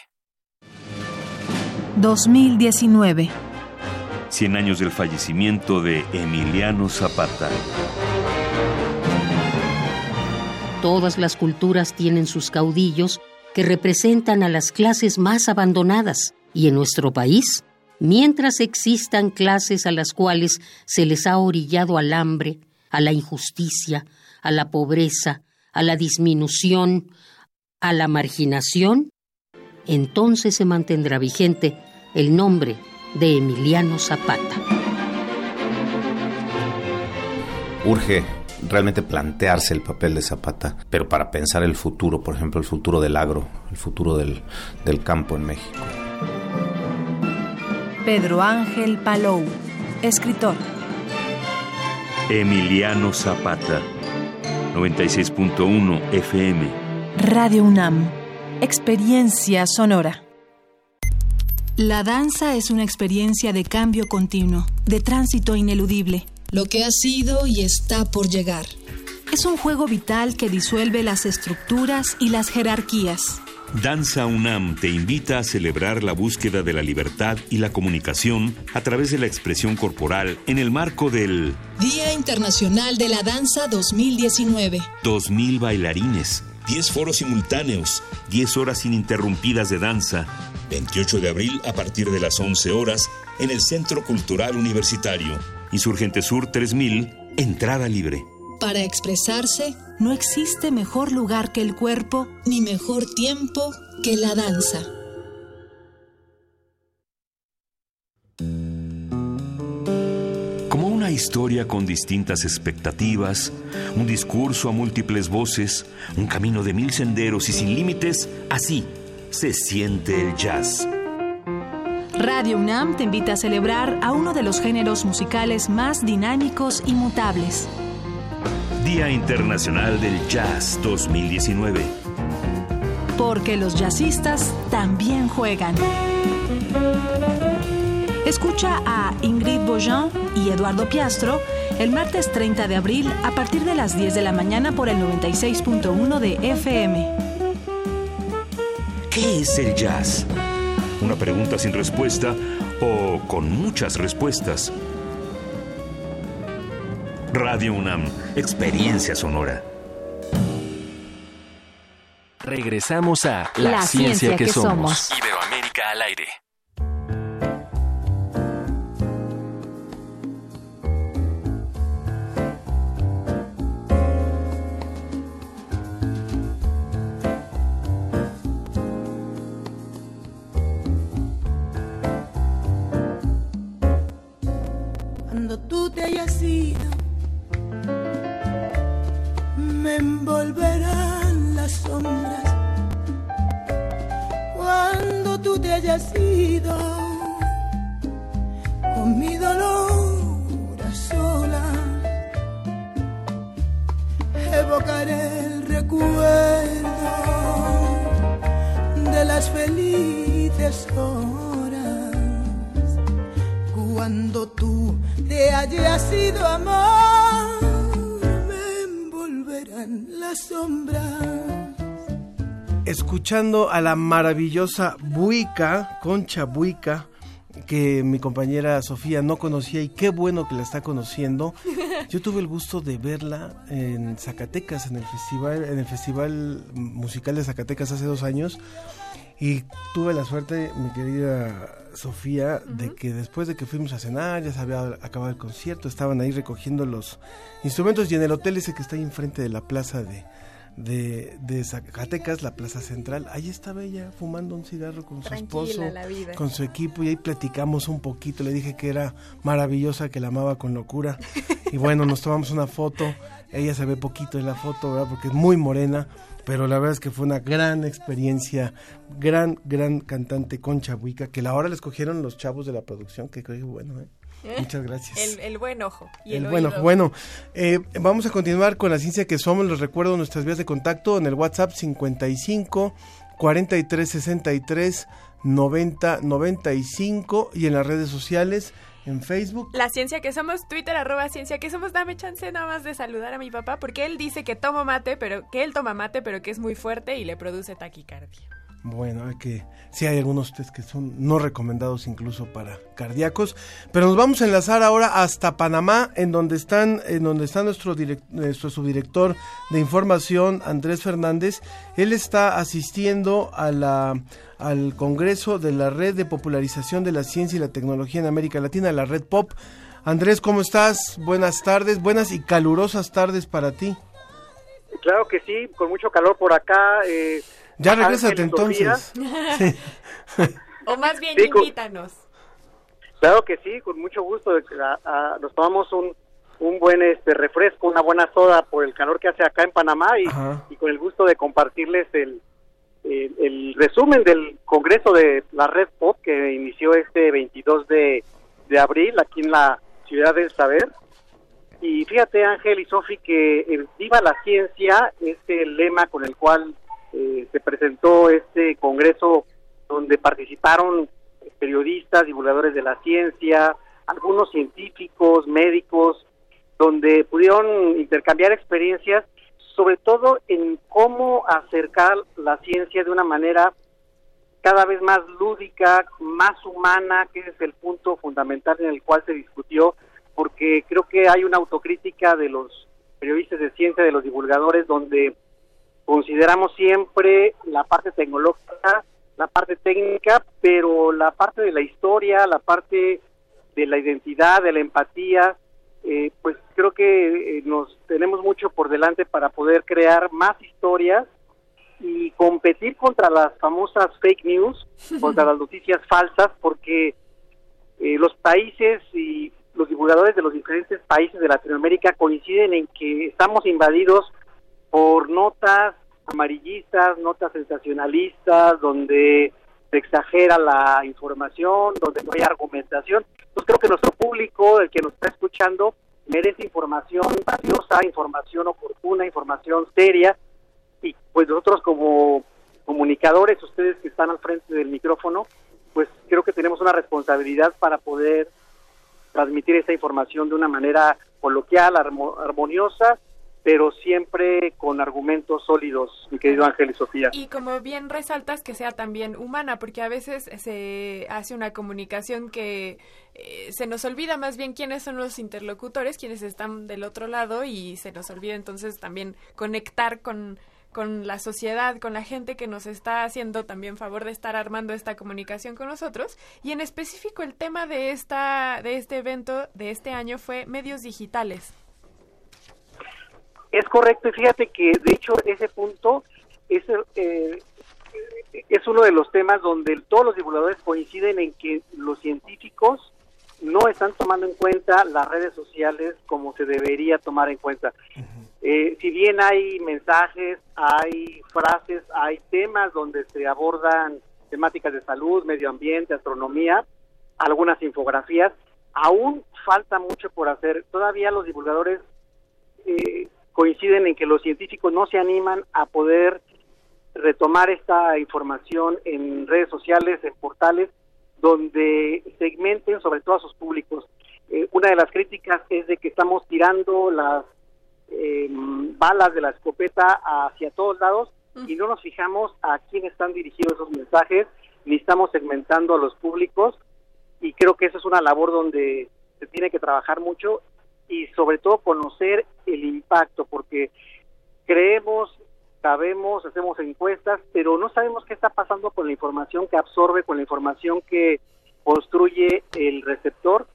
2019. 100 años del fallecimiento de Emiliano Zapata. Todas las culturas tienen sus caudillos que representan a las clases más abandonadas. Y en nuestro país, mientras existan clases a las cuales se les ha orillado al hambre, a la injusticia, a la pobreza, a la disminución, a la marginación, entonces se mantendrá vigente el nombre de Emiliano Zapata. Urge realmente plantearse el papel de Zapata, pero para pensar el futuro, por ejemplo, el futuro del agro, el futuro del, del campo en México. Pedro Ángel Palou, escritor. Emiliano Zapata, 96.1 FM. Radio UNAM, experiencia sonora. La danza es una experiencia de cambio continuo, de tránsito ineludible. Lo que ha sido y está por llegar. Es un juego vital que disuelve las estructuras y las jerarquías. Danza UNAM te invita a celebrar la búsqueda de la libertad y la comunicación a través de la expresión corporal en el marco del Día Internacional de la Danza 2019. 2000 bailarines, 10 foros simultáneos, 10 horas ininterrumpidas de danza. 28 de abril a partir de las 11 horas en el Centro Cultural Universitario. Insurgente Sur 3000, entrada libre. Para expresarse, no existe mejor lugar que el cuerpo, ni mejor tiempo que la danza. Como una historia con distintas expectativas, un discurso a múltiples voces, un camino de mil senderos y sin límites, así se siente el jazz. Radio UNAM te invita a celebrar a uno de los géneros musicales más dinámicos y mutables. Día Internacional del Jazz 2019. Porque los jazzistas también juegan. Escucha a Ingrid Bojan y Eduardo Piastro el martes 30 de abril a partir de las 10 de la mañana por el 96.1 de FM. ¿Qué es el jazz? Una pregunta sin respuesta o con muchas respuestas. Radio UNAM, experiencia sonora. Regresamos a La, ciencia, que, somos. Iberoamérica al aire. Tú te hayas ido, me envolverán las sombras. Cuando tú te hayas ido, con mi dolor a solas, evocaré el recuerdo de las felices horas cuando tú te hayas ido, amor, me envolverán las sombras. Escuchando a la maravillosa Buica, Concha Buica, que mi compañera Sofía no conocía y qué bueno que la está conociendo. [LAUGHS] Yo tuve el gusto de verla en Zacatecas, en el festival, en el festival musical de Zacatecas hace dos años. Y tuve la suerte, mi querida Sofía, de que después de que fuimos a cenar, ya se había acabado el concierto, estaban ahí recogiendo los instrumentos y en el hotel ese que está ahí enfrente de la plaza de, de, de Zacatecas, la plaza central, ahí estaba ella fumando un cigarro con su esposo, con su equipo y ahí platicamos un poquito, le dije que era maravillosa, que la amaba con locura. [LAUGHS] Y bueno, nos tomamos una foto, ella se ve poquito en la foto, ¿verdad? porque es muy morena, pero la verdad es que fue una gran experiencia, gran, gran cantante Concha Buica, que la hora le escogieron los chavos de la producción, que creo que bueno, ¿eh? Muchas gracias. El, el, buen ojo. Y el, el buen ojo. Bueno, eh, vamos a continuar con la ciencia que somos. Les recuerdo nuestras vías de contacto en el WhatsApp 55 43 63 90 95 y en las redes sociales en Facebook. La ciencia que somos, Twitter, arroba ciencia que somos. Dame chance nada más de saludar a mi papá porque él dice que tomo mate, pero que él toma mate, pero que es muy fuerte y le produce taquicardia. Bueno, hay que sí hay algunos test que son no recomendados incluso para cardíacos, pero nos vamos a enlazar ahora hasta Panamá, en donde están, en donde está nuestro nuestro subdirector de información Andrés Fernández. Él está asistiendo a la al Congreso de la Red de Popularización de la Ciencia y la Tecnología en América Latina, la Red Pop. Andrés, ¿cómo estás? Buenas tardes, buenas y calurosas tardes para ti. Claro que sí, con mucho calor por acá. Eh, ya regrésate entonces. [LAUGHS] o más bien invítanos. claro que sí, con mucho gusto. nos tomamos un, un buen este refresco, una buena soda por el calor que hace acá en Panamá y, con el gusto de compartirles el, el, resumen del Congreso de la Red Pop que inició este 22 de, de abril aquí en la Ciudad del Saber. Y fíjate Ángel y Sofi que el Viva la Ciencia es el lema con el cual eh, se presentó este congreso donde participaron periodistas, divulgadores de la ciencia, algunos científicos, médicos, donde pudieron intercambiar experiencias, sobre todo en cómo acercar la ciencia de una manera cada vez más lúdica, más humana, que es el punto fundamental en el cual se discutió, porque creo que hay una autocrítica de los periodistas de ciencia, de los divulgadores, donde consideramos siempre la parte tecnológica, la parte técnica, pero la parte de la historia, la parte de la identidad, de la empatía, eh, pues creo que eh, nos tenemos mucho por delante para poder crear más historias y competir contra las famosas fake news, [LAUGHS] contra las noticias falsas, porque eh, los países y los divulgadores de los diferentes países de Latinoamérica coinciden en que estamos invadidos por notas amarillistas, notas sensacionalistas, donde se exagera la información, donde no hay argumentación. Entonces creo que nuestro público, el que nos está escuchando, merece información valiosa, información oportuna, información seria, y pues nosotros como comunicadores, ustedes que están al frente del micrófono, pues creo que tenemos una responsabilidad para poder transmitir esa información de una manera coloquial, armoniosa pero siempre con argumentos sólidos, mi querido Ángel y Sofía. Y como bien resaltas, que sea también humana, porque a veces se hace una comunicación que eh, se nos olvida más bien quiénes son los interlocutores, quienes están del otro lado, y se nos olvida entonces también conectar con con la sociedad, con la gente que nos está haciendo también favor de estar armando esta comunicación con nosotros. Y en específico el tema de esta de este evento de este año fue medios digitales. Es correcto, y fíjate que de hecho ese punto es, eh, es uno de los temas donde todos los divulgadores coinciden en que los científicos no están tomando en cuenta las redes sociales como se debería tomar en cuenta. Eh, si bien hay mensajes, hay frases, hay temas donde se abordan temáticas de salud, medio ambiente, astronomía, algunas infografías, aún falta mucho por hacer. Todavía los divulgadores eh, coinciden en que los científicos no se animan a poder retomar esta información en redes sociales, en portales, donde segmenten sobre todo a sus públicos. Eh, una de las críticas es de que estamos tirando las eh, balas de la escopeta hacia todos lados y no nos fijamos a quién están dirigidos esos mensajes, ni estamos segmentando a los públicos y creo que eso es una labor donde se tiene que trabajar mucho y sobre todo conocer el impacto, porque creemos, sabemos, hacemos encuestas, pero no sabemos qué está pasando con la información que absorbe, con la información que construye el receptor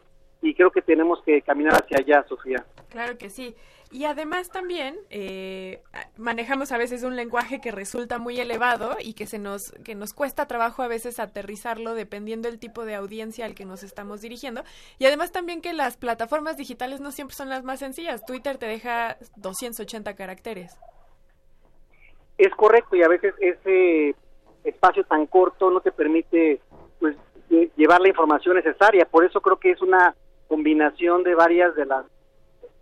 y creo que tenemos que caminar hacia allá, Sofía. Claro que sí. Y además también eh, manejamos a veces un lenguaje que resulta muy elevado y que se nos que nos cuesta trabajo a veces aterrizarlo dependiendo del tipo de audiencia al que nos estamos dirigiendo. Y además también que las plataformas digitales no siempre son las más sencillas. Twitter te deja 280 caracteres. Es correcto y a veces ese espacio tan corto no te permite pues llevar la información necesaria. Por eso creo que es una combinación de varias de las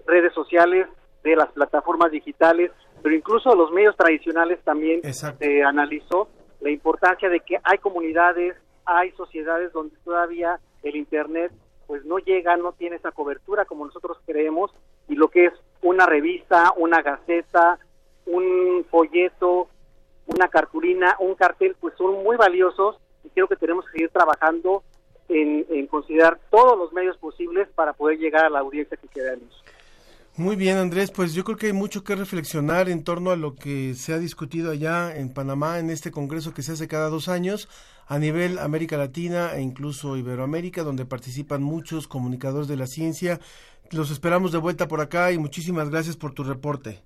redes sociales, de las plataformas digitales, pero incluso los medios tradicionales también se analizó la importancia de que hay comunidades, hay sociedades donde todavía el Internet pues no llega, no tiene esa cobertura como nosotros creemos y lo que es una revista, una gaceta, un folleto, una cartulina, un cartel, pues son muy valiosos y creo que tenemos que seguir trabajando en, en considerar todos los medios posibles para poder llegar a la audiencia que queremos. Muy bien, Andrés, pues yo creo que hay mucho que reflexionar en torno a lo que se ha discutido allá en Panamá en este congreso que se hace cada dos años a nivel América Latina e incluso Iberoamérica, donde participan muchos comunicadores de la ciencia. Los esperamos de vuelta por acá y muchísimas gracias por tu reporte.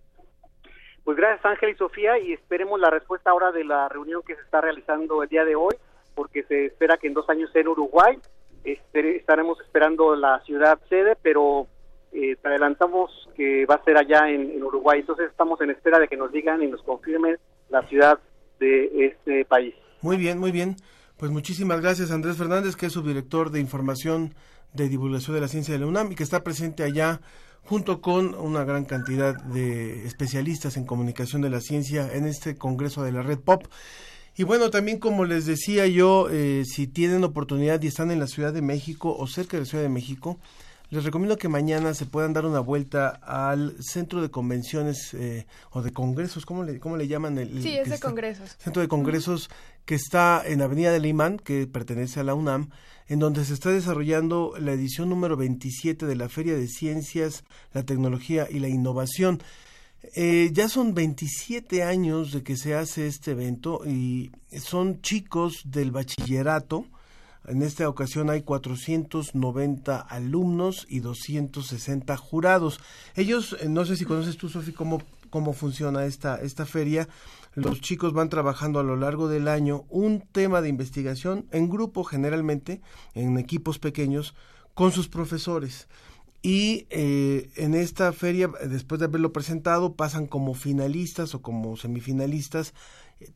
Pues gracias Ángel y Sofía y esperemos la respuesta ahora de la reunión que se está realizando el día de hoy, porque se espera que en dos años sea en Uruguay. Estaremos esperando la ciudad sede, pero eh, te adelantamos que va a ser allá en, Uruguay. Entonces estamos en espera de que nos digan y nos confirmen la ciudad de este país. Muy bien, muy bien. Pues muchísimas gracias Andrés Fernández, que es subdirector de información de divulgación de la ciencia de la UNAM y que está presente allá junto con una gran cantidad de especialistas en comunicación de la ciencia en este Congreso de la Red Pop. Y bueno, también como les decía yo, eh, si tienen oportunidad y están en la Ciudad de México o cerca de la Ciudad de México, les recomiendo que mañana se puedan dar una vuelta al centro de convenciones eh, o de congresos, ¿cómo le, cómo le llaman? El, sí, es de congresos. Centro de congresos que está en Avenida del Imán, que pertenece a la UNAM, en donde se está desarrollando la edición número 27 de la Feria de Ciencias, la Tecnología y la Innovación. Eh, ya son 27 años de que se hace este evento y son chicos del bachillerato, en esta ocasión hay 490 alumnos y 260 jurados. Ellos, eh, no sé si conoces tú, Sofi, cómo, cómo funciona esta, esta feria. Los chicos van trabajando a lo largo del año un tema de investigación en grupo generalmente, en equipos pequeños, con sus profesores. Y eh, en esta feria, después de haberlo presentado, pasan como finalistas o como semifinalistas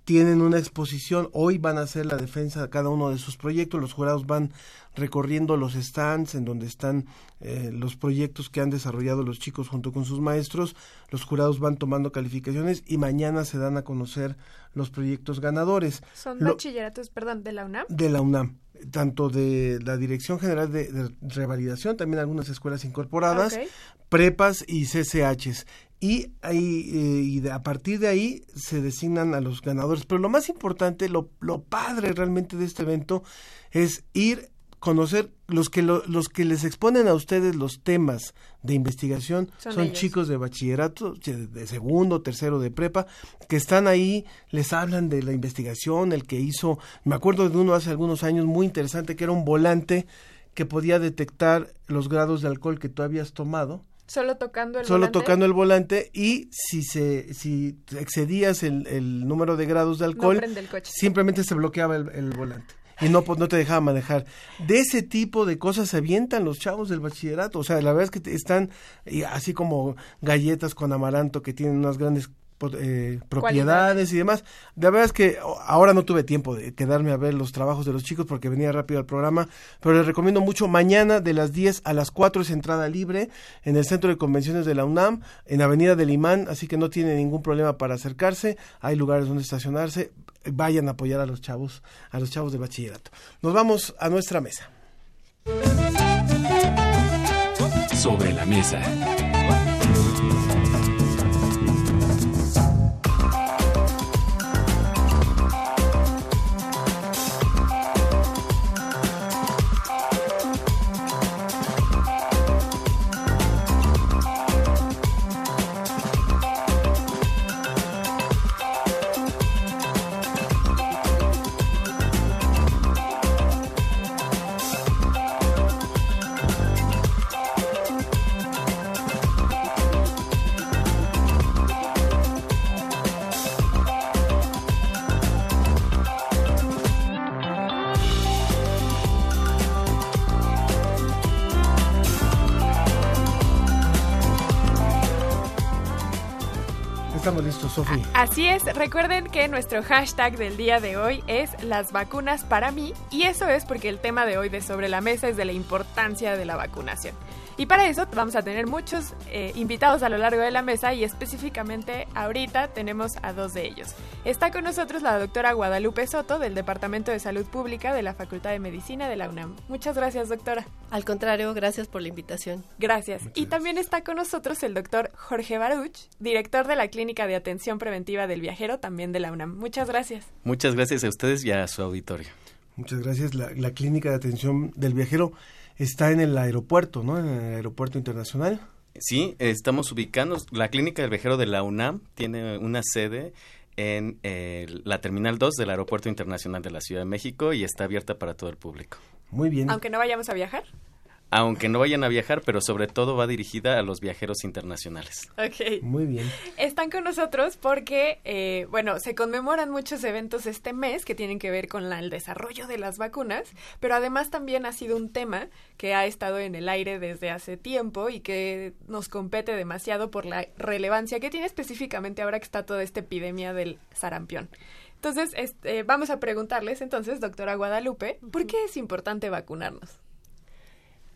tienen una exposición, hoy van a hacer la defensa de cada uno de sus proyectos, los jurados van recorriendo los stands en donde están eh, los proyectos que han desarrollado los chicos junto con sus maestros, los jurados van tomando calificaciones y mañana se dan a conocer los proyectos ganadores. Son bachilleratos, perdón, de la UNAM. De la UNAM tanto de la Dirección General de, Revalidación, también algunas escuelas incorporadas, prepas y CCHs y, ahí, eh, y a partir de ahí se designan a los ganadores. Pero lo más importante, lo, lo padre realmente de este evento es ir conocer los que los que les exponen a ustedes los temas de investigación son, chicos de bachillerato de segundo tercero de prepa que están ahí les hablan de la investigación el que hizo me acuerdo de uno hace algunos años muy interesante que era un volante que podía detectar los grados de alcohol que tú habías tomado Solo tocando el Solo tocando el volante y si se si excedías el, el número de grados de alcohol, simplemente se bloqueaba el, volante y no, no te dejaba manejar. De ese tipo de cosas se avientan los chavos del bachillerato. O sea, la verdad es que están así como galletas con amaranto que tienen unas grandes eh, propiedades y demás. La verdad es que ahora no tuve tiempo de quedarme a ver los trabajos de los chicos porque venía rápido al programa, pero les recomiendo mucho mañana de las 10 a las 4 es entrada libre en el Centro de Convenciones de la UNAM, en Avenida del Imán, así que no tiene ningún problema para acercarse, hay lugares donde estacionarse, vayan a apoyar a los chavos, a los chavos de bachillerato. Nos vamos a nuestra mesa. Sobre la mesa. Así es, recuerden que nuestro hashtag del día de hoy es las vacunas para mí y eso es porque el tema de hoy de sobre la mesa es de la importancia de la vacunación. Y para eso vamos a tener muchos eh, invitados a lo largo de la mesa y específicamente ahorita tenemos a dos de ellos. Está con nosotros la doctora Guadalupe Soto del Departamento de Salud Pública de la Facultad de Medicina de la UNAM. Muchas gracias, doctora. Al contrario, gracias por la invitación. Gracias. y también está con nosotros el doctor Jorge Baruch, director de la Clínica de Atención Preventiva del Viajero, también de la UNAM. Muchas gracias. Muchas gracias a ustedes y a su auditorio. Muchas gracias. La, la Clínica de Atención del Viajero está en el aeropuerto, ¿no? En el aeropuerto internacional. Sí, estamos ubicados. La Clínica del Viajero de la UNAM tiene una sede en eh, la Terminal 2 del Aeropuerto Internacional de la Ciudad de México y está abierta para todo el público. Muy bien. Aunque no vayamos a viajar aunque no vayan a viajar, pero sobre todo va dirigida a los viajeros internacionales. Ok. Muy bien. Están con nosotros porque, eh, bueno, se conmemoran muchos eventos este mes que tienen que ver con el desarrollo de las vacunas, pero además también ha sido un tema que ha estado en el aire desde hace tiempo y que nos compete demasiado por la relevancia que tiene específicamente ahora que está toda esta epidemia del sarampión. Entonces, este, vamos a preguntarles entonces, doctora Guadalupe, ¿por qué es importante vacunarnos?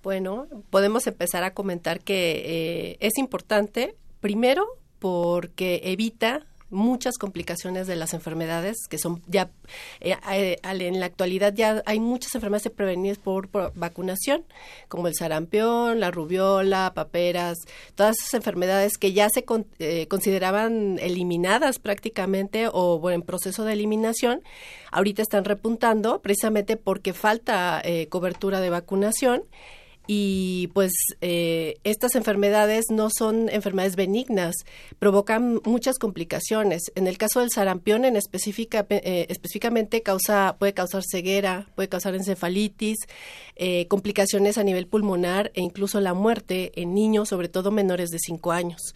Bueno, podemos empezar a comentar que eh, es importante, primero, porque evita muchas complicaciones de las enfermedades que son ya eh, eh, en la actualidad ya hay muchas enfermedades prevenidas por, por, vacunación como el sarampión, la rubiola, paperas, todas esas enfermedades que ya se consideraban eliminadas prácticamente o bueno, en proceso de eliminación ahorita están repuntando precisamente porque falta cobertura de vacunación y pues eh, estas enfermedades no son enfermedades benignas, provocan muchas complicaciones. En el caso del sarampión en específica, eh, específicamente causa, puede causar ceguera, puede causar encefalitis, eh, complicaciones a nivel pulmonar e incluso la muerte en niños, sobre todo menores de 5 años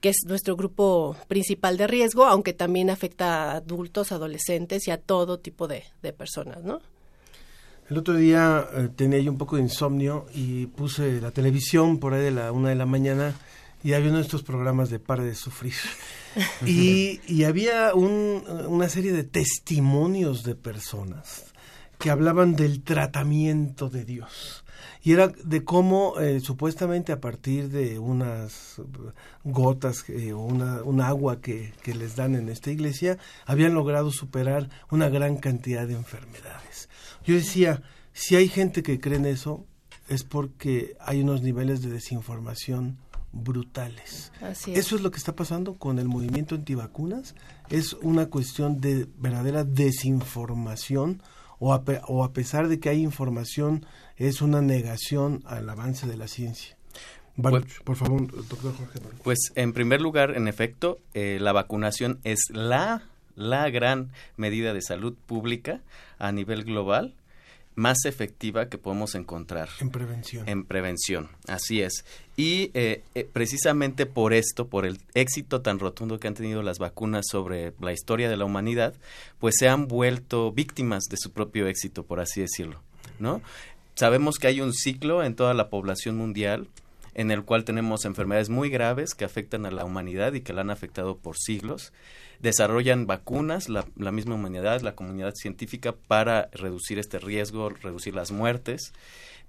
que es nuestro grupo principal de riesgo, aunque también afecta a adultos, adolescentes y a todo tipo de, de personas, ¿no? El otro día eh, tenía yo un poco de insomnio y puse la televisión por ahí de la una de la mañana y había uno de estos programas de Par de Sufrir. [LAUGHS] y, y, había un, una serie de testimonios de personas que hablaban del tratamiento de Dios. Y era de cómo eh, supuestamente a partir de unas gotas eh, o una, un agua que, que les dan en esta iglesia, habían logrado superar una gran cantidad de enfermedades. Yo decía, si hay gente que cree en eso, es porque hay unos niveles de desinformación brutales. Eso es lo que está pasando con el movimiento antivacunas. Es una cuestión de verdadera desinformación o a, o a pesar de que hay información, es una negación al avance de la ciencia. Pues, por favor, doctor Jorge. Pues en primer lugar, en efecto, eh, la vacunación es la, la gran medida de salud pública a nivel global más efectiva que podemos encontrar. En prevención. En prevención, así es. Y eh, eh, precisamente por esto, por el éxito tan rotundo que han tenido las vacunas sobre la historia de la humanidad, pues se han vuelto víctimas de su propio éxito, por así decirlo, ¿no? Sabemos que hay un ciclo en toda la población mundial en el cual tenemos enfermedades muy graves que afectan a la humanidad y que la han afectado por siglos desarrollan vacunas, la, misma humanidad, la comunidad científica, para reducir este riesgo, reducir las muertes.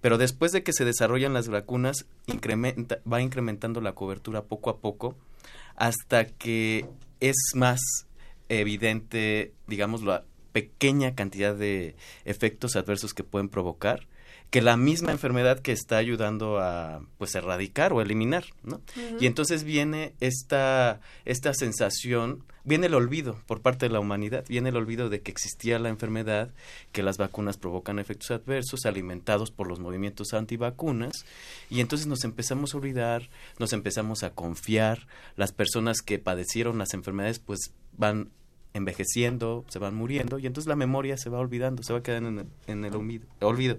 Pero después de que se desarrollan las vacunas, va incrementando la cobertura poco a poco hasta que es más evidente, digamos, la pequeña cantidad de efectos adversos que pueden provocar que la misma enfermedad que está ayudando a pues erradicar o eliminar, ¿no? Y entonces viene esta esta sensación, viene el olvido por parte de la humanidad, viene el olvido de que existía la enfermedad, que las vacunas provocan efectos adversos alimentados por los movimientos antivacunas y entonces nos empezamos a olvidar, nos empezamos a confiar, las personas que padecieron las enfermedades pues van envejeciendo, se van muriendo y entonces la memoria se va olvidando, se va quedando en el, en el olvido.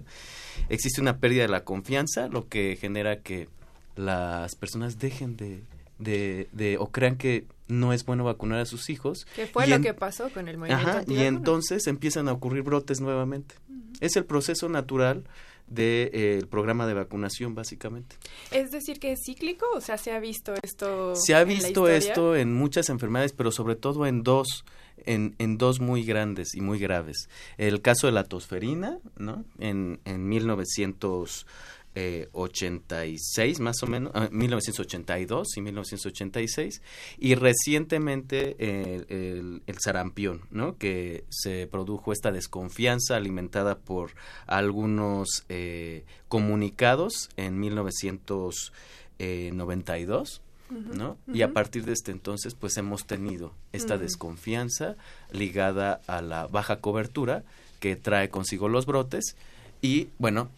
Existe una pérdida de la confianza, lo que genera que las personas dejen de, de, o crean que no es bueno vacunar a sus hijos. ¿Qué fue lo que pasó con el movimiento? y entonces empiezan a ocurrir brotes nuevamente. Es el proceso natural del de, eh, programa de vacunación, básicamente. Es decir, que es cíclico, o sea, se ha visto esto. Se ha visto esto en muchas enfermedades, pero sobre todo en dos, en, en, dos muy grandes y muy graves. El caso de la tosferina, ¿no? En, en 1900 86 más o menos, 1982 y 1986 y recientemente el, el, sarampión, ¿no? Que se produjo esta desconfianza alimentada por algunos eh, comunicados en 1992. ¿No? Y a partir de este entonces, pues hemos tenido esta desconfianza ligada a la baja cobertura que trae consigo los brotes y, bueno,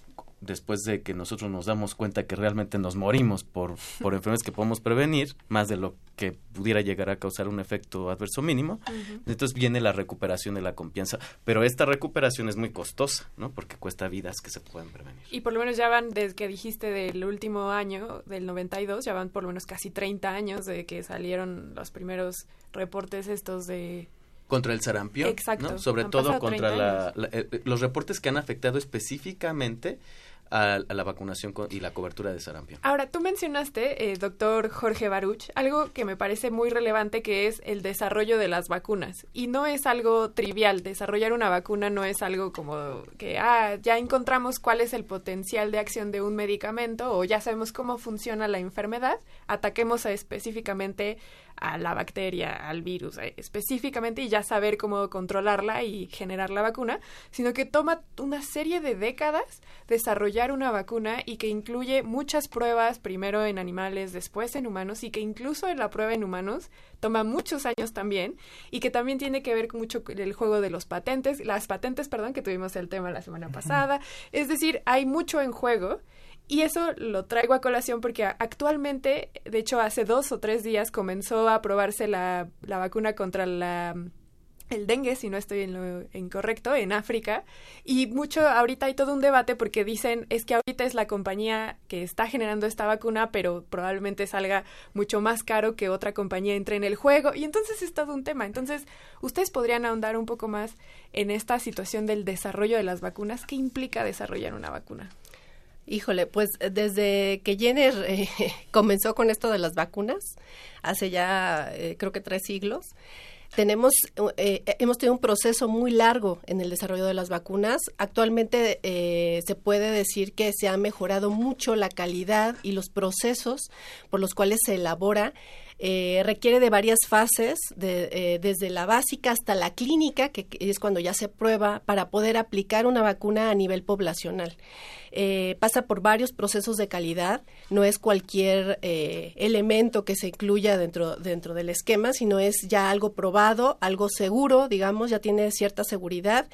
después de que nosotros nos damos cuenta que realmente nos morimos por, por [LAUGHS] enfermedades que podemos prevenir, más de lo que pudiera llegar a causar un efecto adverso mínimo, entonces viene la recuperación de la confianza. Pero esta recuperación es muy costosa, ¿no? Porque cuesta vidas que se pueden prevenir. Y por lo menos ya van, desde que dijiste del último año, del 92, ya van por lo menos casi 30 años de que salieron los primeros reportes estos de contra el sarampión, Exacto. Sobre todo contra la, eh, los reportes que han afectado específicamente a, la vacunación y la cobertura de sarampión. Ahora, tú mencionaste, eh, doctor Jorge Baruch, algo que me parece muy relevante que es el desarrollo de las vacunas. Y no es algo trivial, desarrollar una vacuna no es algo como que, ah, ya encontramos cuál es el potencial de acción de un medicamento o ya sabemos cómo funciona la enfermedad, ataquemos a específicamente a la bacteria, al virus eh, específicamente y ya saber cómo controlarla y generar la vacuna, sino que toma una serie de décadas desarrollar una vacuna y que incluye muchas pruebas, primero en animales, después en humanos y que incluso en la prueba en humanos toma muchos años también y que también tiene que ver mucho con el juego de los patentes, las patentes, perdón, que tuvimos el tema la semana pasada. Es decir, hay mucho en juego y eso lo traigo a colación porque actualmente, de hecho hace dos o tres días comenzó a aprobarse la, la vacuna contra la el dengue, si no estoy en lo incorrecto, en África. Y mucho, ahorita hay todo un debate porque dicen es que ahorita es la compañía que está generando esta vacuna, pero probablemente salga mucho más caro que otra compañía entre en el juego. Y entonces es todo un tema. Entonces, ustedes podrían ahondar un poco más en esta situación del desarrollo de las vacunas. ¿Qué implica desarrollar una vacuna? Híjole, pues eh, desde que Jenner eh, [LAUGHS] comenzó con esto de las vacunas, hace ya eh, creo que tres siglos, tenemos hemos tenido un proceso muy largo en el desarrollo de las vacunas. Actualmente se puede decir que se ha mejorado mucho la calidad y los procesos por los cuales se elabora eh, requiere de varias fases, eh, desde la básica hasta la clínica, que es cuando ya se prueba, para poder aplicar una vacuna a nivel poblacional. Eh, pasa por varios procesos de calidad, no es cualquier elemento que se incluya dentro, dentro del esquema, sino es ya algo probado, algo seguro, digamos, ya tiene cierta seguridad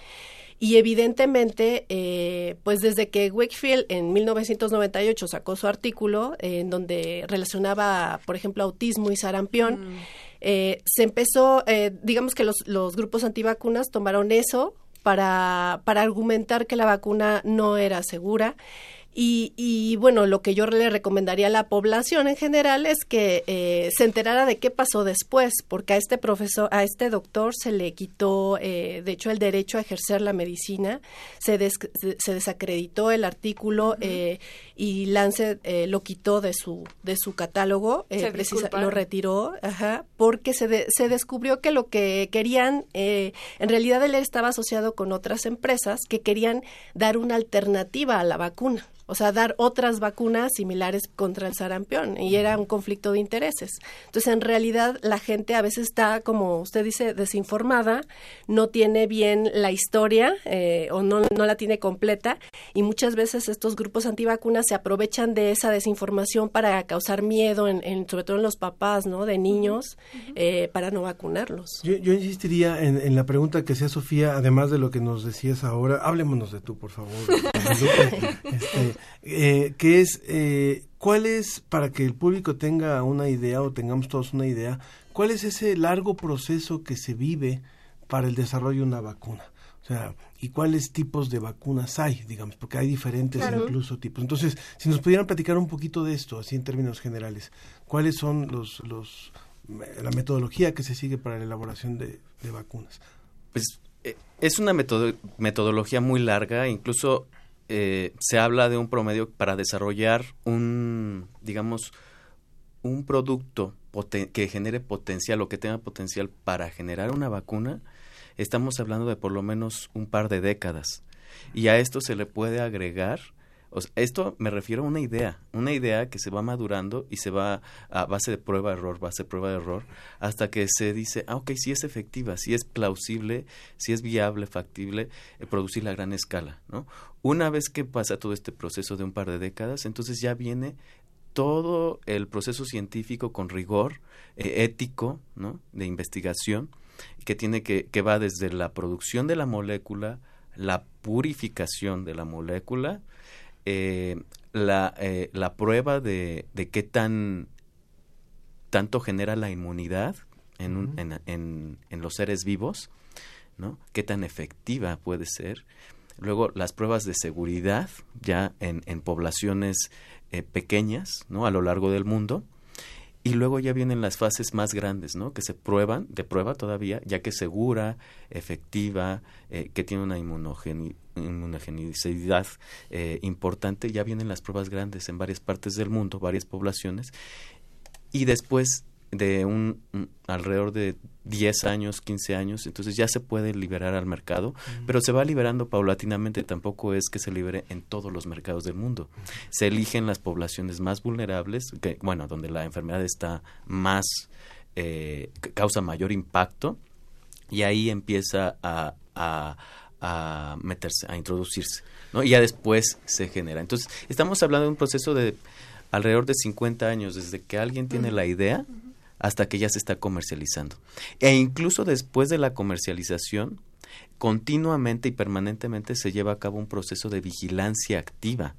y evidentemente, eh, pues desde que Wakefield en 1998 sacó su artículo en donde relacionaba, por ejemplo, autismo y sarampión, mm. eh, se empezó, eh, digamos que los, los grupos antivacunas tomaron eso para, para argumentar que la vacuna no era segura y, y, bueno, lo que yo le recomendaría a la población en general es que eh, se enterara de qué pasó después, porque a este profesor, a este doctor se le quitó, eh, de hecho, el derecho a ejercer la medicina, se, se desacreditó el artículo eh, y Lance lo quitó de su de su catálogo, lo retiró, ajá, porque se, se descubrió que lo que querían, en realidad él estaba asociado con otras empresas que querían dar una alternativa a la vacuna o sea, dar otras vacunas similares contra el sarampión y era un conflicto de intereses. Entonces, en realidad, la gente a veces está, como usted dice, desinformada, no tiene bien la historia eh, o no, no la tiene completa y muchas veces estos grupos antivacunas se aprovechan de esa desinformación para causar miedo, en, sobre todo en los papás, ¿no? De niños, eh, para no vacunarlos. Yo, yo insistiría en, en, la pregunta que sea Sofía, además de lo que nos decías ahora, háblemonos de tú, por favor. [LAUGHS] este, eh, que es eh, cuál es, para que el público tenga una idea o tengamos todos una idea, cuál es ese largo proceso que se vive para el desarrollo de una vacuna. O sea, y cuáles tipos de vacunas hay, digamos, porque hay diferentes incluso tipos. Entonces, si nos pudieran platicar un poquito de esto, así en términos generales, ¿cuáles son los, los la metodología que se sigue para la elaboración de, vacunas? Pues eh, es una metodología muy larga, incluso eh, se habla de un promedio para desarrollar un, digamos, un producto que genere potencial o que tenga potencial para generar una vacuna, estamos hablando de por lo menos un par de décadas. Y a esto se le puede agregar esto me refiero a una idea, una idea que se va madurando y se va a base de prueba error, base de prueba error, hasta que se dice, ah, ok, sí es efectiva, sí es plausible, sí es viable, factible eh, producir a gran escala, ¿no? Una vez que pasa todo este proceso de un par de décadas, entonces ya viene todo el proceso científico con rigor eh, ético, ¿no? De investigación que tiene que que va desde la producción de la molécula, la purificación de la molécula, eh, la, eh, la prueba de, de qué tan tanto genera la inmunidad en, en, en, los seres vivos, ¿no? Qué tan efectiva puede ser. Luego las pruebas de seguridad ya en, en poblaciones eh, pequeñas, ¿no? A lo largo del mundo. Y luego ya vienen las fases más grandes, ¿no? Que se prueban, de prueba todavía, ya que es segura, efectiva, eh, que tiene una inmunogenicidad eh, importante. Ya vienen las pruebas grandes en varias partes del mundo, varias poblaciones. Y después de un, alrededor de 10 años, 15 años, entonces ya se puede liberar al mercado, pero se va liberando paulatinamente, tampoco es que se libere en todos los mercados del mundo. Se eligen las poblaciones más vulnerables, que, bueno, donde la enfermedad está más, eh, causa mayor impacto, y ahí empieza a, a, a meterse, a introducirse, ¿no? Y ya después se genera. Entonces, estamos hablando de un proceso de alrededor de 50 años, desde que alguien tiene la idea, hasta que ya se está comercializando. E incluso después de la comercialización, continuamente y permanentemente se lleva a cabo un proceso de vigilancia activa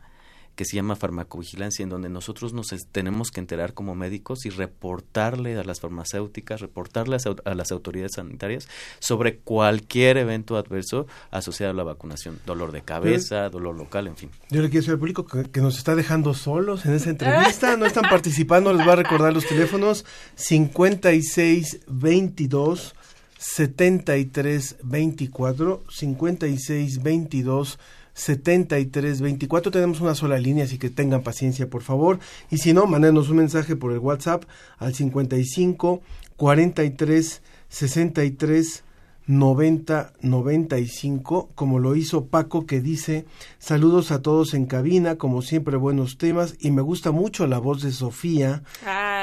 que se llama farmacovigilancia, en donde nosotros nos tenemos que enterar como médicos y reportarle a las farmacéuticas, reportarle a, las autoridades sanitarias sobre cualquier evento adverso asociado a la vacunación, dolor de cabeza, dolor local, en fin. Yo le quiero decir al público que, nos está dejando solos en esa [LAUGHS] entrevista, no están participando, les voy a recordar los teléfonos 5622 7324 5622 7324. Tenemos una sola línea, así que tengan paciencia, por favor. Y si no, mándenos un mensaje por el WhatsApp al 55 43 63 90 95, como lo hizo Paco, que dice: Saludos a todos en cabina, como siempre, buenos temas. Y me gusta mucho la voz de Sofía,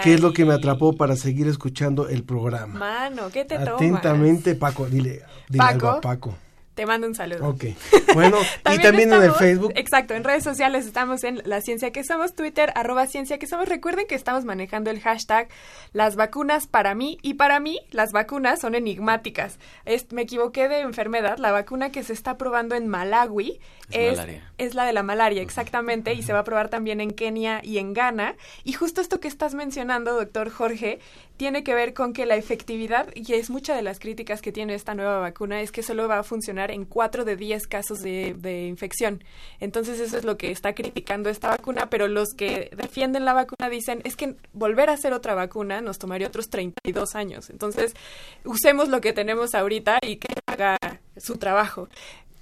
que es lo que me atrapó para seguir escuchando el programa. Mano, ¿qué te Atentamente, Paco, dile, dile algo a Paco. Te mando un saludo. Ok. Bueno, y [LAUGHS] también en el Facebook. Exacto, en redes sociales estamos en La Ciencia que Somos, Twitter, arroba Ciencia que Somos. Recuerden que estamos manejando el hashtag Las vacunas para mí. Y para mí, las vacunas son enigmáticas. me equivoqué de enfermedad. La vacuna que se está probando en Malawi es, es, la de la malaria, exactamente. Y se va a probar también en Kenia y en Ghana. Y justo esto que estás mencionando, doctor Jorge, tiene que ver con que la efectividad, y es mucha de las críticas que tiene esta nueva vacuna, es que solo va a funcionar en 4 de 10 casos de, de, infección. Entonces eso es lo que está criticando esta vacuna, pero los que defienden la vacuna dicen es que volver a hacer otra vacuna nos tomaría otros 32 años. Entonces usemos lo que tenemos ahorita y que haga su trabajo.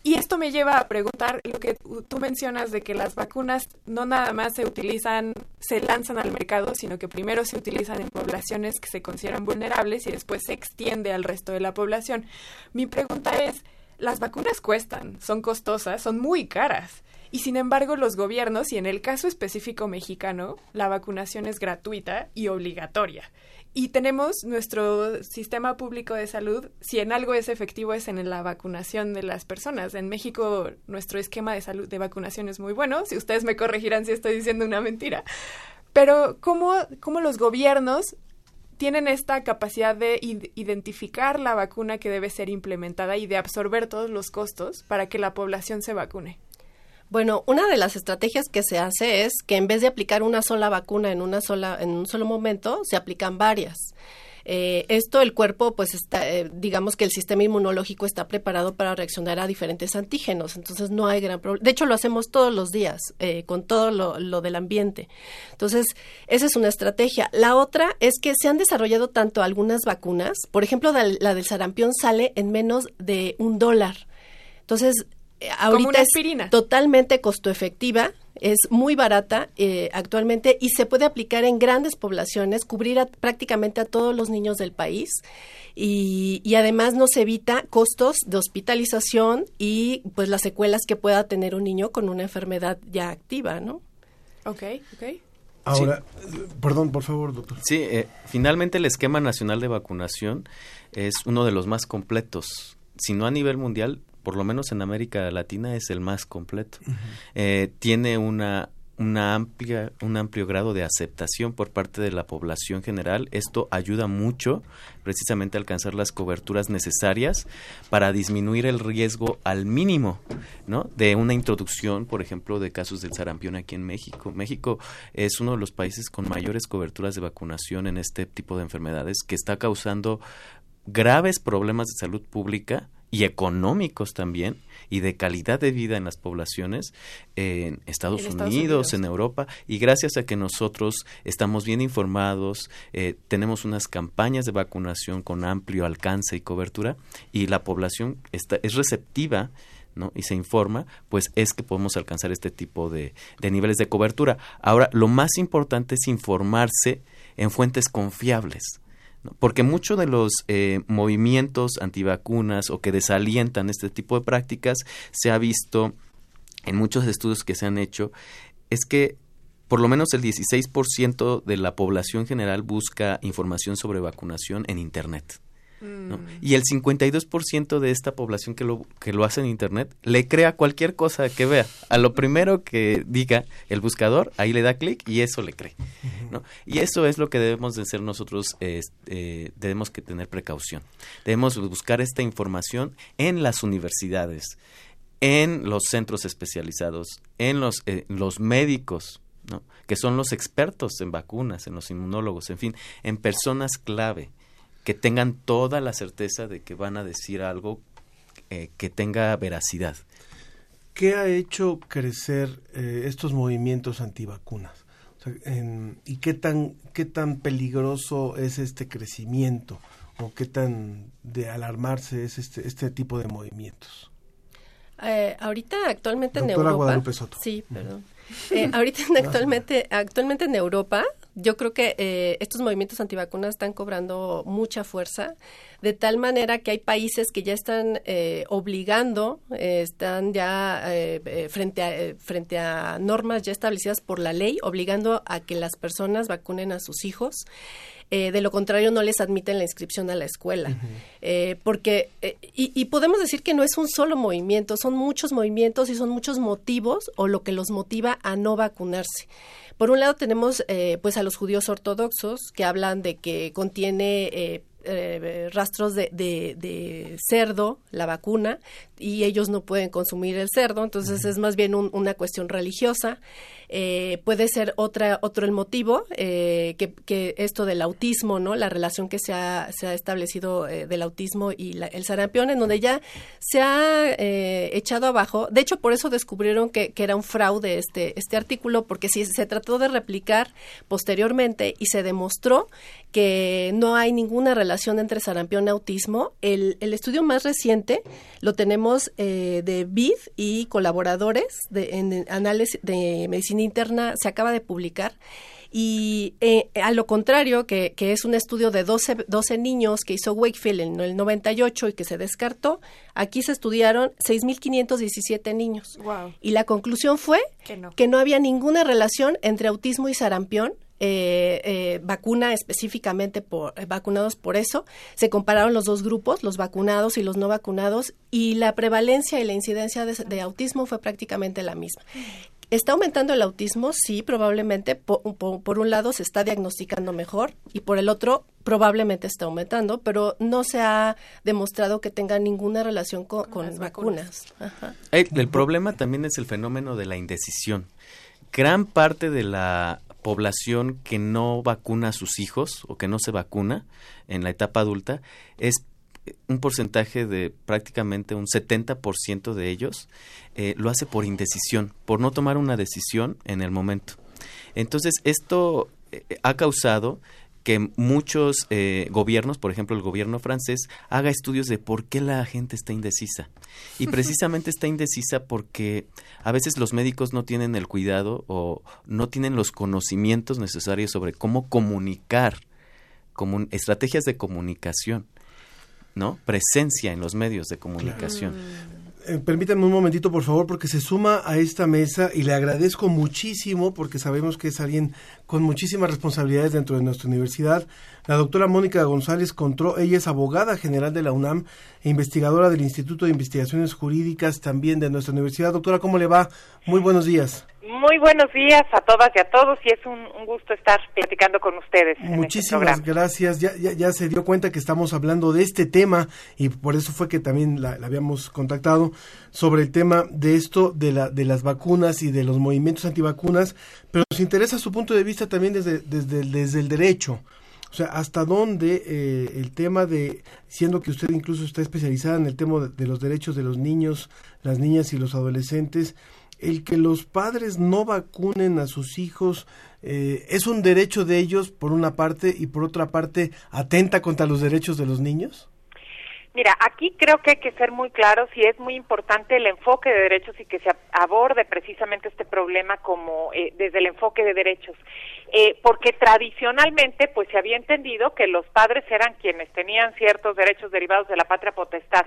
Y esto me lleva a preguntar lo que tú mencionas de que las vacunas no nada más se utilizan, se lanzan al mercado, sino que primero se utilizan en poblaciones que se consideran vulnerables y después se extiende al resto de la población. Mi pregunta es, las vacunas cuestan, son costosas, son muy caras. Y sin embargo, los gobiernos, y en el caso específico mexicano, la vacunación es gratuita y obligatoria. Y tenemos nuestro sistema público de salud, si en algo es efectivo es en la vacunación de las personas. En México nuestro esquema de salud de vacunación es muy bueno, si ustedes me corregirán si estoy diciendo una mentira. Pero ¿cómo, cómo los gobiernos tienen esta capacidad de identificar la vacuna que debe ser implementada y de absorber todos los costos para que la población se vacune? Bueno, una de las estrategias que se hace es que en vez de aplicar una sola vacuna en una sola en un solo momento, se aplican varias. Eh, esto el cuerpo, pues está, eh, digamos que el sistema inmunológico está preparado para reaccionar a diferentes antígenos, entonces no hay gran problema. De hecho, lo hacemos todos los días eh, con todo lo, lo, del ambiente. Entonces, esa es una estrategia. La otra es que se han desarrollado tanto algunas vacunas, por ejemplo, la del sarampión sale en menos de un dólar. Entonces, ahorita es totalmente costo efectiva es muy barata eh, actualmente y se puede aplicar en grandes poblaciones, cubrir a, prácticamente a todos los niños del país y, y, además nos evita costos de hospitalización y pues las secuelas que pueda tener un niño con una enfermedad ya activa, ¿no? Ok, ok. Ahora, perdón, por favor, doctor. Sí, eh, finalmente el esquema nacional de vacunación es uno de los más completos, si no a nivel mundial, por lo menos en América Latina es el más completo. eh, tiene una una amplia, un amplio grado de aceptación por parte de la población general. Esto ayuda mucho precisamente a alcanzar las coberturas necesarias para disminuir el riesgo al mínimo, ¿no? De una introducción, por ejemplo, de casos del sarampión aquí en México. México es uno de los países con mayores coberturas de vacunación en este tipo de enfermedades que está causando graves problemas de salud pública y económicos también y de calidad de vida en las poblaciones en Estados, en Unidos, Unidos, en Europa y gracias a que nosotros estamos bien informados, eh, tenemos unas campañas de vacunación con amplio alcance y cobertura y la población está, es receptiva ¿no? y se informa, pues es que podemos alcanzar este tipo de, de niveles de cobertura. Ahora, lo más importante es informarse en fuentes confiables porque muchos de los eh, movimientos antivacunas o que desalientan este tipo de prácticas se ha visto en muchos estudios que se han hecho es que por lo menos el 16% de la población general busca información sobre vacunación en Internet. ¿No? Y el 52% de esta población que lo, que lo hace en Internet le crea cualquier cosa que vea. A lo primero que diga el buscador, ahí le da clic y eso le cree. ¿no? Y eso es lo que debemos de ser nosotros, eh, debemos que tener precaución. Debemos buscar esta información en las universidades, en los centros especializados, en los, eh, los médicos, ¿no? que son los expertos en vacunas, en los inmunólogos, en fin, en personas clave que tengan toda la certeza de que van a decir algo eh, que tenga veracidad. ¿Qué ha hecho crecer eh, estos movimientos antivacunas? O sea, en, ¿Y qué tan, qué tan peligroso es este crecimiento? ¿O qué tan de alarmarse es este, este tipo de movimientos? Eh, ahorita actualmente Doctora en Europa. Guadalupe Soto. Sí, perdón. Eh, ahorita actualmente, actualmente en Europa, yo creo que eh, estos movimientos antivacunas están cobrando mucha fuerza, de tal manera que hay países que ya están eh, obligando, eh, están ya eh, eh, frente, a, frente a normas ya establecidas por la ley, obligando a que las personas vacunen a sus hijos. Eh, de lo contrario no les admiten la inscripción a la escuela. Uh -huh. eh, porque, eh, y, y, podemos decir que no es un solo movimiento, son muchos movimientos y son muchos motivos o lo que los motiva a no vacunarse. Por un lado tenemos eh, pues a los judíos ortodoxos que hablan de que contiene eh, rastros de, de, de, cerdo, la vacuna, y ellos no pueden consumir el cerdo, entonces uh -huh. es más bien un, una cuestión religiosa. Eh, puede ser otra, otro el motivo, eh, que, esto del autismo, ¿no? La relación que se ha, se ha establecido eh, del autismo y la, el sarampión, en donde ya se ha eh, echado abajo. De hecho, por eso descubrieron que, que, era un fraude este, este artículo, porque si se trató de replicar posteriormente y se demostró que no hay ninguna relación entre sarampión y autismo. El, el estudio más reciente lo tenemos eh, de BID y colaboradores de, en análisis de medicina interna, se acaba de publicar. Y eh, a lo contrario, que, que, es un estudio de 12, 12 niños que hizo Wakefield en el 98 y que se descartó, aquí se estudiaron 6.517 niños. Wow. Y la conclusión fue que no. que no había ninguna relación entre autismo y sarampión eh, eh, vacuna específicamente por eh, vacunados por eso. Se compararon los dos grupos, los vacunados y los no vacunados, y la prevalencia y la incidencia de, de autismo fue prácticamente la misma. ¿Está aumentando el autismo? Sí, probablemente. Por, por, por, un lado se está diagnosticando mejor y por el otro probablemente está aumentando, pero no se ha demostrado que tenga ninguna relación con, con, con vacunas. vacunas. El, el problema también es el fenómeno de la indecisión. Gran parte de la población que no vacuna a sus hijos o que no se vacuna en la etapa adulta es un porcentaje de prácticamente un 70% de ellos eh, lo hace por indecisión, por no tomar una decisión en el momento. Entonces, esto eh, ha causado que muchos eh, gobiernos, por ejemplo el gobierno francés, haga estudios de por qué la gente está indecisa. Y [LAUGHS] precisamente está indecisa porque a veces los médicos no tienen el cuidado o no tienen los conocimientos necesarios sobre cómo comunicar, como estrategias de comunicación, ¿no? Presencia en los medios de comunicación. Eh, permítanme un momentito, por favor, porque se suma a esta mesa y le agradezco muchísimo porque sabemos que es alguien con muchísimas responsabilidades dentro de nuestra universidad. La doctora Mónica González Contró, ella es abogada general de la UNAM e investigadora del Instituto de Investigaciones Jurídicas también de nuestra universidad. Doctora, ¿cómo le va? Muy buenos días. Muy buenos días a todas y a todos y es un, gusto estar platicando con ustedes. Este Muchísimas gracias. Ya, ya, ya, se dio cuenta que estamos hablando de este tema y por eso fue que también la, habíamos contactado sobre el tema de esto de, la, de las vacunas y de los movimientos antivacunas, pero nos interesa su punto de vista también desde, desde, desde el derecho. O sea, hasta dónde eh, el tema de, siendo que usted incluso está especializada en el tema de los derechos de los niños, las niñas y los adolescentes, el que los padres no vacunen a sus hijos eh, es un derecho de ellos por una parte y por otra parte atenta contra los derechos de los niños? Mira, aquí creo que hay que ser muy claros y es muy importante el enfoque de derechos y que se aborde precisamente este problema como eh, desde el enfoque de derechos, eh, porque tradicionalmente pues se había entendido que los padres eran quienes tenían ciertos derechos derivados de la patria potestad,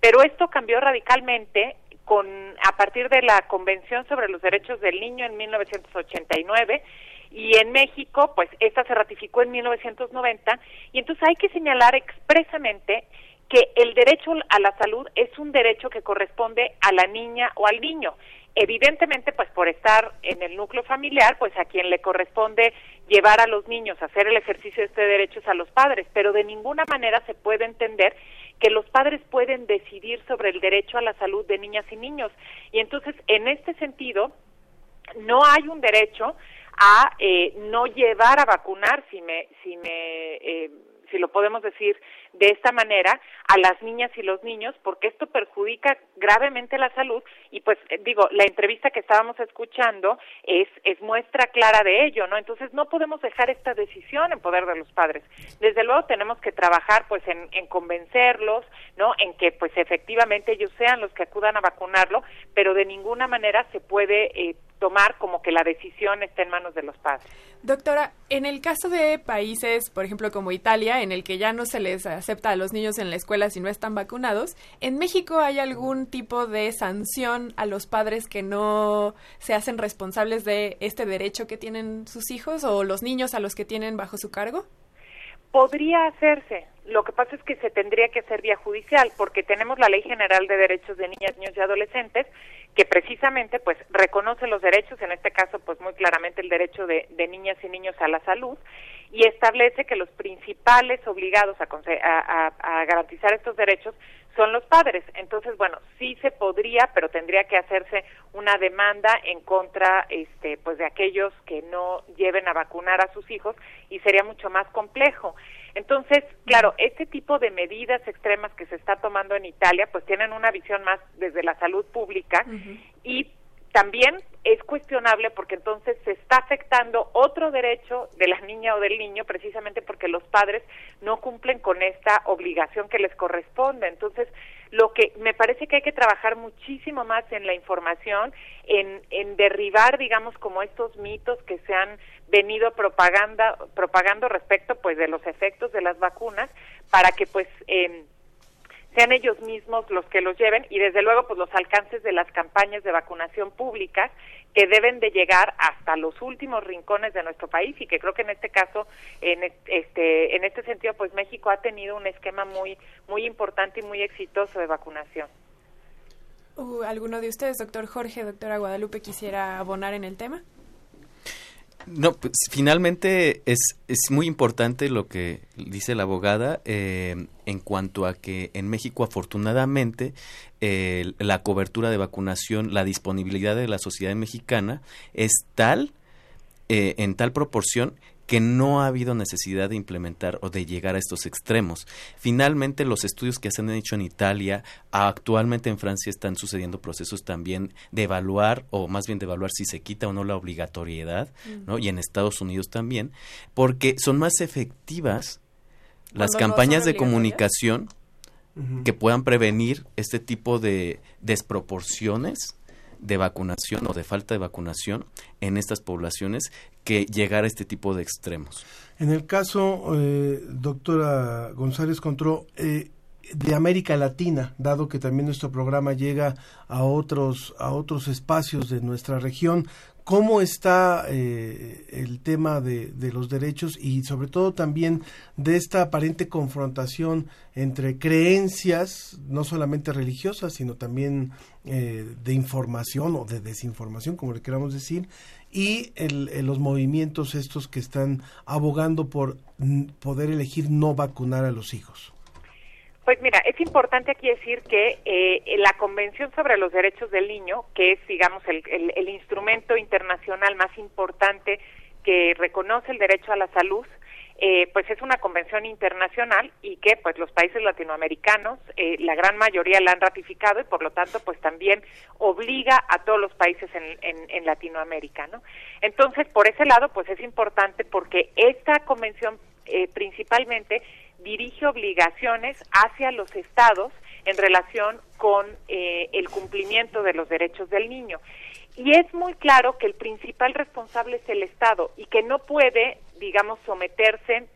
pero esto cambió radicalmente con a partir de la Convención sobre los Derechos del Niño en 1989 y en México, pues esta se ratificó en 1990 y entonces hay que señalar expresamente que el derecho a la salud es un derecho que corresponde a la niña o al niño. Evidentemente, pues por estar en el núcleo familiar, pues a quien le corresponde llevar a los niños a hacer el ejercicio de este derecho es a los padres, pero de ninguna manera se puede entender que los padres pueden decidir sobre el derecho a la salud de niñas y niños. Y entonces, en este sentido, no hay un derecho a eh, no llevar a vacunar, si me, si me eh, si lo podemos decir de esta manera, a las niñas y los niños, porque esto perjudica gravemente la salud y pues eh, digo, la entrevista que estábamos escuchando es, es muestra clara de ello, ¿no? Entonces no podemos dejar esta decisión en poder de los padres. Desde luego tenemos que trabajar pues en, en convencerlos, ¿no? En que pues efectivamente ellos sean los que acudan a vacunarlo, pero de ninguna manera se puede eh, tomar como que la decisión esté en manos de los padres. Doctora, en el caso de países, por ejemplo, como Italia, en el que ya no se les acepta a los niños en la escuela si no están vacunados, ¿en México hay algún tipo de sanción a los padres que no se hacen responsables de este derecho que tienen sus hijos o los niños a los que tienen bajo su cargo? Podría hacerse. Lo que pasa es que se tendría que hacer vía judicial porque tenemos la Ley General de Derechos de Niñas, Niños y Adolescentes que precisamente pues reconoce los derechos, en este caso pues muy claramente el derecho de, niñas y niños a la salud y establece que los principales obligados a, a, a, garantizar estos derechos son los padres. Entonces, bueno, sí se podría, pero tendría que hacerse una demanda en contra este pues de aquellos que no lleven a vacunar a sus hijos y sería mucho más complejo. Entonces, claro, este tipo de medidas extremas que se está tomando en Italia, pues tienen una visión más desde la salud pública y también es cuestionable porque entonces se está afectando otro derecho de la niña o del niño precisamente porque los padres no cumplen con esta obligación que les corresponde. Entonces, lo que me parece que hay que trabajar muchísimo más en la información, en, en derribar, digamos, como estos mitos que se han venido propaganda, propagando respecto, pues, de los efectos de las vacunas, para que, pues, eh, sean ellos mismos los que los lleven y desde luego pues los alcances de las campañas de vacunación públicas que deben de llegar hasta los últimos rincones de nuestro país y que creo que en este caso en este en este sentido pues México ha tenido un esquema muy muy importante y muy exitoso de vacunación. Uh, ¿Alguno de ustedes, doctor Jorge, doctora Guadalupe, quisiera abonar en el tema? No, pues, finalmente es, es muy importante lo que dice la abogada eh, en cuanto a que en México afortunadamente la cobertura de vacunación, la disponibilidad de la sociedad mexicana es tal, eh, en tal proporción que no ha habido necesidad de implementar o de llegar a estos extremos. Finalmente, los estudios que se han hecho en Italia, actualmente en Francia están sucediendo procesos también de evaluar, o más bien de evaluar si se quita o no la obligatoriedad, ¿no? Y en Estados Unidos también, porque son más efectivas las campañas de comunicación que puedan prevenir este tipo de desproporciones de vacunación o de falta de vacunación en estas poblaciones que llegar a este tipo de extremos. En el caso, eh, doctora González Contró, eh, de América Latina, dado que también nuestro programa llega a otros, a otros espacios de nuestra región, cómo está eh, el tema de, los derechos y sobre todo también de esta aparente confrontación entre creencias, no solamente religiosas, sino también eh, de información o de desinformación, como le queramos decir, y el, los movimientos estos que están abogando por poder elegir no vacunar a los hijos. Pues mira, es importante aquí decir que eh, la Convención sobre los Derechos del Niño, que es, digamos, el, instrumento internacional más importante que reconoce el derecho a la salud, eh, pues es una convención internacional y que pues los países latinoamericanos eh, la gran mayoría la han ratificado y por lo tanto pues también obliga a todos los países en, en, en Latinoamérica no entonces por ese lado pues es importante porque esta convención eh, principalmente dirige obligaciones hacia los estados en relación con eh, el cumplimiento de los derechos del niño. Y es muy claro que el principal responsable es el Estado y que no puede, digamos, someterse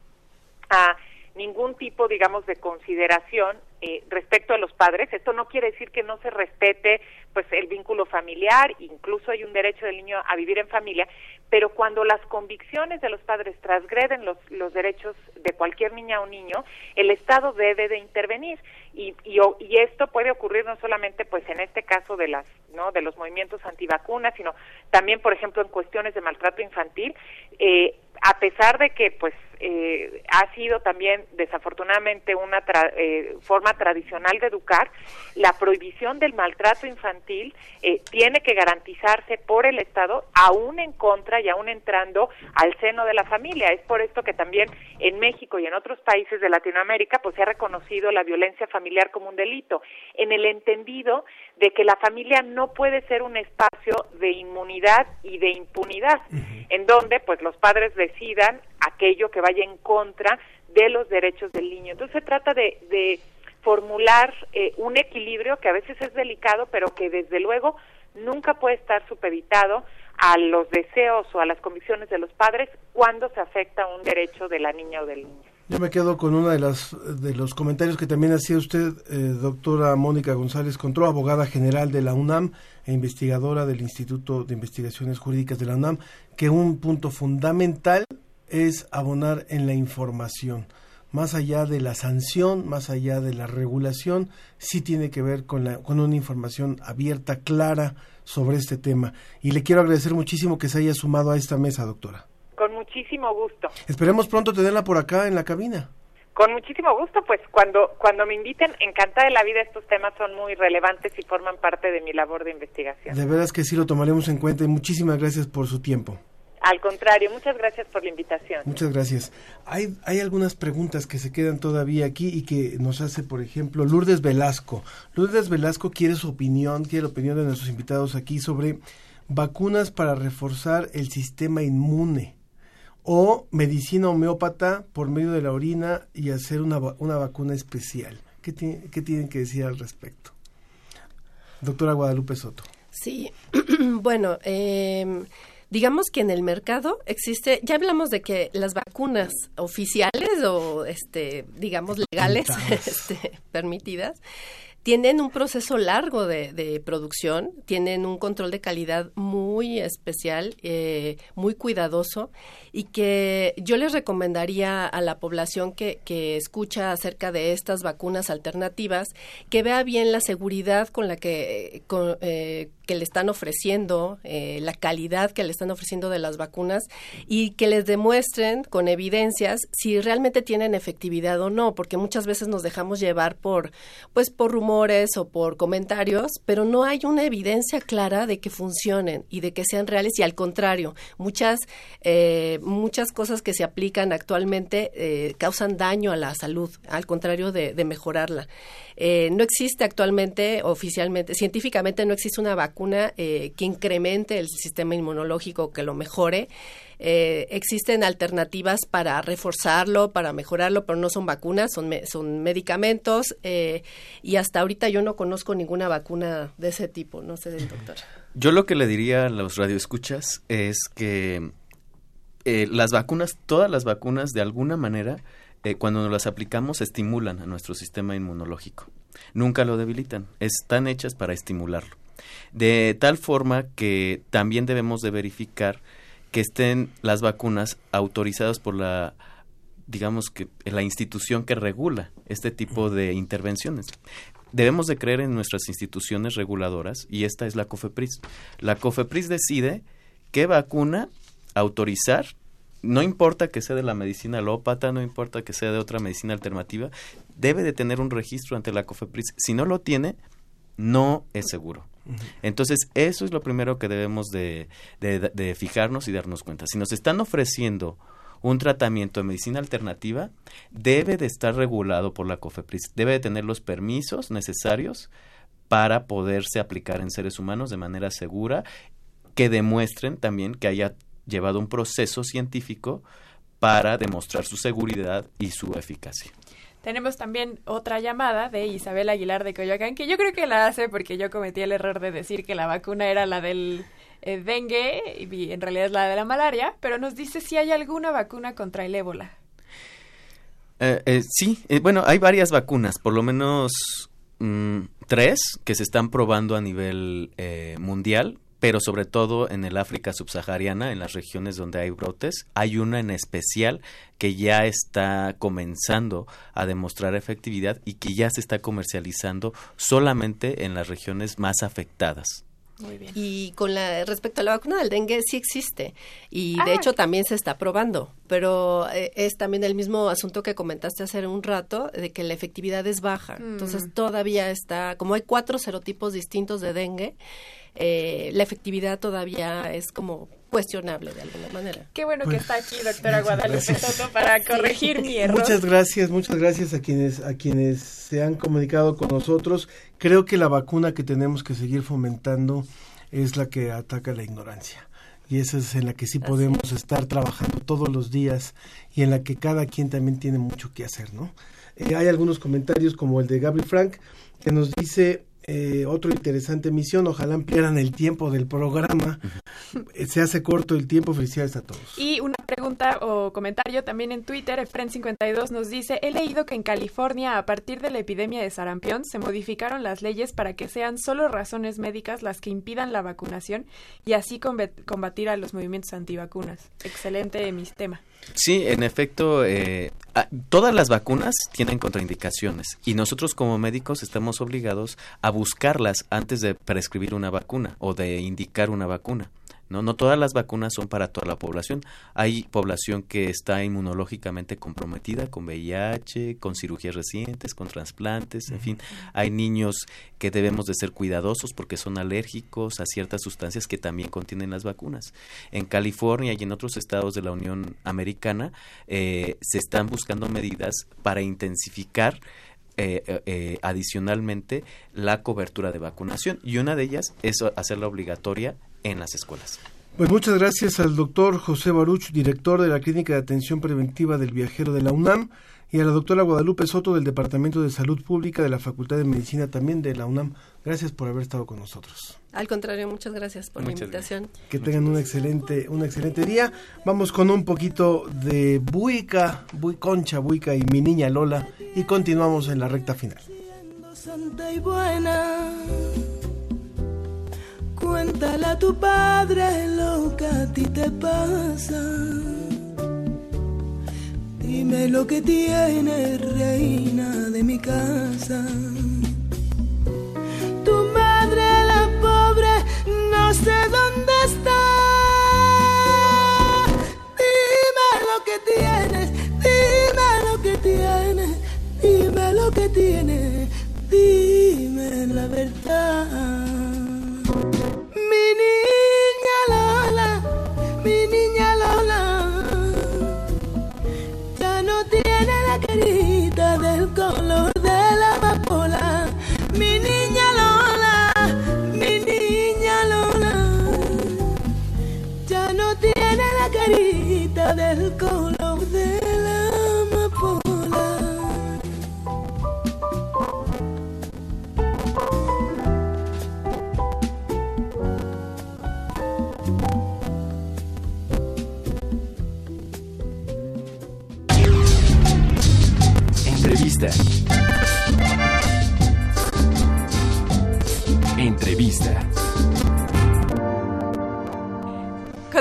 a ningún tipo, digamos, de consideración eh, respecto a los padres. Esto no quiere decir que no se respete, pues, el vínculo familiar, incluso hay un derecho del niño a vivir en familia, pero cuando las convicciones de los padres transgreden los, los derechos de cualquier niña o niño, el Estado debe de intervenir y, y, y esto puede ocurrir no solamente, pues, en este caso de las, no, de los movimientos antivacunas, sino también, por ejemplo, en cuestiones de maltrato infantil. Eh, a pesar de que pues eh, ha sido también desafortunadamente una eh, forma tradicional de educar, la prohibición del maltrato infantil eh, tiene que garantizarse por el Estado, aún en contra y aún entrando al seno de la familia. Es por esto que también en México y en otros países de Latinoamérica pues se ha reconocido la violencia familiar como un delito, en el entendido de que la familia no puede ser un espacio de inmunidad y de impunidad, en donde pues los padres decidan aquello que vaya en contra de los derechos del niño. Entonces se trata de, de formular eh, un equilibrio que a veces es delicado, pero que desde luego nunca puede estar supeditado a los deseos o a las convicciones de los padres cuando se afecta un derecho de la niña o del niño. Yo me quedo con uno de, de los comentarios que también hacía usted, eh, doctora Mónica González Contró, abogada general de la UNAM e investigadora del Instituto de Investigaciones Jurídicas de la UNAM, que un punto fundamental es abonar en la información. Más allá de la sanción, más allá de la regulación, sí tiene que ver con, la, con una información abierta, clara sobre este tema. Y le quiero agradecer muchísimo que se haya sumado a esta mesa, doctora. Con muchísimo gusto. Esperemos pronto tenerla por acá en la cabina. Con muchísimo gusto, pues cuando cuando me inviten, encantada de la vida, estos temas son muy relevantes y forman parte de mi labor de investigación. De veras que sí lo tomaremos en cuenta y muchísimas gracias por su tiempo. Al contrario, muchas gracias por la invitación. Muchas gracias. Hay, hay algunas preguntas que se quedan todavía aquí y que nos hace, por ejemplo, Lourdes Velasco. Lourdes Velasco quiere su opinión, quiere la opinión de nuestros invitados aquí sobre vacunas para reforzar el sistema inmune o medicina homeópata por medio de la orina y hacer una, una vacuna especial. ¿Qué, ¿Qué tienen que decir al respecto? Doctora Guadalupe Soto. Sí, [CLEARS THROAT] bueno, eh, digamos que en el mercado existe, ya hablamos de que las vacunas oficiales o, este, digamos, legales, [LAUGHS] este, permitidas, tienen un proceso largo de, producción, tienen un control de calidad muy especial, eh, muy cuidadoso y que yo les recomendaría a la población que, que escucha acerca de estas vacunas alternativas que vea bien la seguridad con la que, eh, que le están ofreciendo, eh, la calidad que le están ofreciendo de las vacunas y que les demuestren con evidencias si realmente tienen efectividad o no, porque muchas veces nos dejamos llevar por, pues, por rumores o por comentarios, pero no hay una evidencia clara de que funcionen y de que sean reales y al contrario, muchas, eh, muchas cosas que se aplican actualmente eh, causan daño a la salud, al contrario de, mejorarla. Eh, no existe actualmente oficialmente, científicamente no existe una vacuna que incremente el sistema inmunológico, que lo mejore. Eh, existen alternativas para reforzarlo, para mejorarlo, pero no son vacunas, son, medicamentos eh, y hasta ahorita yo no conozco ninguna vacuna de ese tipo, no sé doctor. Yo lo que le diría a los radioescuchas es que eh, las vacunas, todas las vacunas de alguna manera, cuando nos las aplicamos, estimulan a nuestro sistema inmunológico. Nunca lo debilitan, están hechas para estimularlo. De tal forma que también debemos de verificar que estén las vacunas autorizadas por la digamos que la institución que regula este tipo de intervenciones. Debemos de creer en nuestras instituciones reguladoras y esta es la COFEPRIS. La COFEPRIS decide qué vacuna autorizar, no importa que sea de la medicina alópata, no importa que sea de otra medicina alternativa, debe de tener un registro ante la COFEPRIS. Si no lo tiene, no es seguro. Entonces, eso es lo primero que debemos de, de, fijarnos y darnos cuenta. Si nos están ofreciendo un tratamiento de medicina alternativa, debe de estar regulado por la COFEPRIS, debe de tener los permisos necesarios para poderse aplicar en seres humanos de manera segura, que demuestren también que haya llevado un proceso científico para demostrar su seguridad y su eficacia. Tenemos también otra llamada de Isabel Aguilar de Coyoacán, que yo creo que la hace porque yo cometí el error de decir que la vacuna era la del eh, dengue y en realidad es la de la malaria, pero nos dice si hay alguna vacuna contra el ébola. Eh, eh, sí, bueno, hay varias vacunas, por lo menos mm, tres que se están probando a nivel mundial pero sobre todo en el África subsahariana, en las regiones donde hay brotes. Hay una en especial que ya está comenzando a demostrar efectividad y que ya se está comercializando solamente en las regiones más afectadas. Muy bien. Y con la respecto a la vacuna del dengue sí existe y de ah. hecho también se está probando, pero eh, es también el mismo asunto que comentaste hace un rato de que la efectividad es baja. Mm. Entonces todavía está, como hay cuatro serotipos distintos de dengue, eh, la efectividad todavía es como cuestionable de alguna manera. Qué bueno que está aquí, doctora Guadalupe Soto, para corregir mi error. Muchas gracias, muchas gracias a quienes, a quienes se han comunicado con nosotros. Creo que la vacuna que tenemos que seguir fomentando es la que ataca la ignorancia. Y esa es en la que sí podemos estar trabajando todos los días y en la que cada quien también tiene mucho que hacer, ¿no? Eh, hay algunos comentarios como el de Gaby Frank que nos dice eh, otra interesante misión. Ojalá ampliaran el tiempo del programa. Se hace corto el tiempo. Felicidades a todos. Y una pregunta o comentario también en Twitter. Efren52 nos dice: He leído que en California, a partir de la epidemia de sarampión, se modificaron las leyes para que sean solo razones médicas las que impidan la vacunación y así combatir a los movimientos antivacunas. Excelente mi tema. Sí, en efecto, eh, todas las vacunas tienen contraindicaciones y nosotros como médicos estamos obligados a buscarlas antes de prescribir una vacuna o de indicar una vacuna. No, no todas las vacunas son para toda la población. Hay población que está inmunológicamente comprometida con VIH, con cirugías recientes, con trasplantes, en fin. Hay niños que debemos de ser cuidadosos porque son alérgicos a ciertas sustancias que también contienen las vacunas. En California y en otros estados de la Unión Americana eh, se están buscando medidas para intensificar eh, eh, adicionalmente la cobertura de vacunación y una de ellas es hacerla obligatoria en las escuelas. Pues muchas gracias al doctor José Baruch, director de la Clínica de Atención Preventiva del Viajero de la UNAM, y a la doctora Guadalupe Soto del Departamento de Salud Pública de la Facultad de Medicina también de la UNAM. Gracias por haber estado con nosotros. Al contrario, muchas gracias por la invitación. Que tengan un excelente, un excelente día. Vamos con un poquito de Buica, Concha Buica y mi niña Lola y continuamos en la recta final. Santa y buena Cuéntale a tu padre lo que a ti te pasa. Dime lo que tiene reina de mi casa. Tu madre, la pobre, no sé dónde está. Dime lo que tienes, dime lo que tienes, dime lo que tienes, dime. la verdad. Color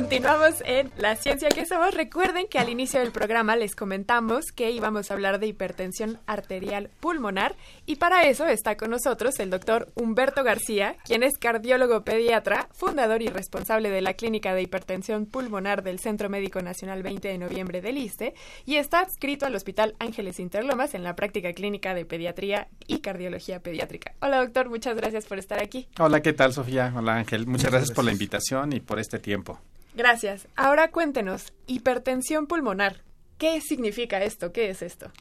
Continuamos en La Ciencia que Somos. Recuerden que al inicio del programa les comentamos que íbamos a hablar de hipertensión arterial pulmonar y para eso está con nosotros el doctor Humberto García, quien es cardiólogo pediatra, fundador y responsable de la Clínica de Hipertensión Pulmonar del Centro Médico Nacional 20 de Noviembre del ISTE y está adscrito al Hospital Ángeles Interlomas en la práctica clínica de pediatría y cardiología pediátrica. Hola doctor, muchas gracias por estar aquí. Hola, ¿qué tal Sofía? Hola Ángel, muchas gracias por la invitación y por este tiempo. Gracias. Ahora cuéntenos, hipertensión pulmonar. ¿Qué significa esto? ¿Qué es esto?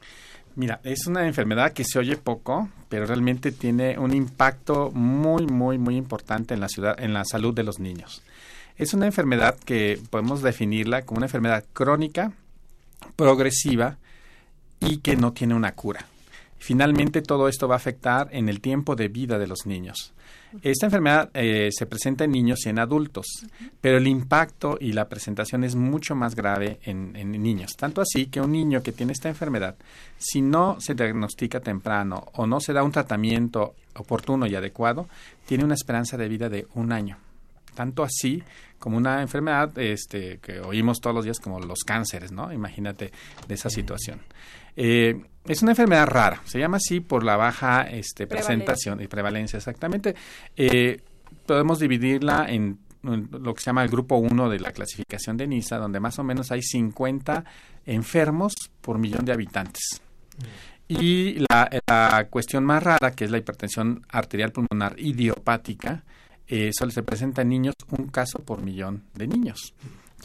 Mira, es una enfermedad que se oye poco, pero realmente tiene un impacto muy, muy, muy importante en la ciudad, en la salud de los niños. Es una enfermedad que podemos definirla como una enfermedad crónica, progresiva y que no tiene una cura. Finalmente, todo esto va a afectar en el tiempo de vida de los niños. Esta enfermedad eh, se presenta en niños y en adultos, pero el impacto y la presentación es mucho más grave en, en niños. Tanto así que un niño que tiene esta enfermedad, si no se diagnostica temprano o no se da un tratamiento oportuno y adecuado, tiene una esperanza de vida de un año. Tanto así como una enfermedad este, que oímos todos los días como los cánceres, ¿no? Imagínate de esa situación. Eh, es una enfermedad rara, se llama así por la baja este, presentación y prevalencia, exactamente. Eh, podemos dividirla en, lo que se llama el grupo 1 de la clasificación de NISA, donde más o menos hay 50 enfermos por millón de habitantes. Y la, la cuestión más rara, que es la hipertensión arterial pulmonar idiopática, eh, solo se presenta en niños un caso por millón de niños.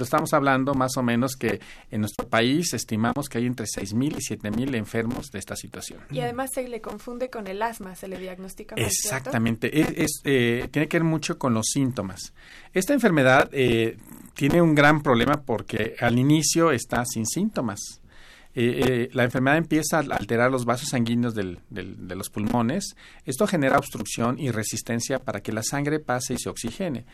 Estamos hablando más o menos que en nuestro país estimamos que hay entre 6.000 y 7.000 enfermos de esta situación. Y además se le confunde con el asma, se le diagnostica. Exactamente, es, es, eh, tiene que ver mucho con los síntomas. Esta enfermedad eh, tiene un gran problema porque al inicio está sin síntomas. Eh, eh, la enfermedad empieza a alterar los vasos sanguíneos del- del- de los pulmones. Esto genera obstrucción y resistencia para que la sangre pase y se oxigene.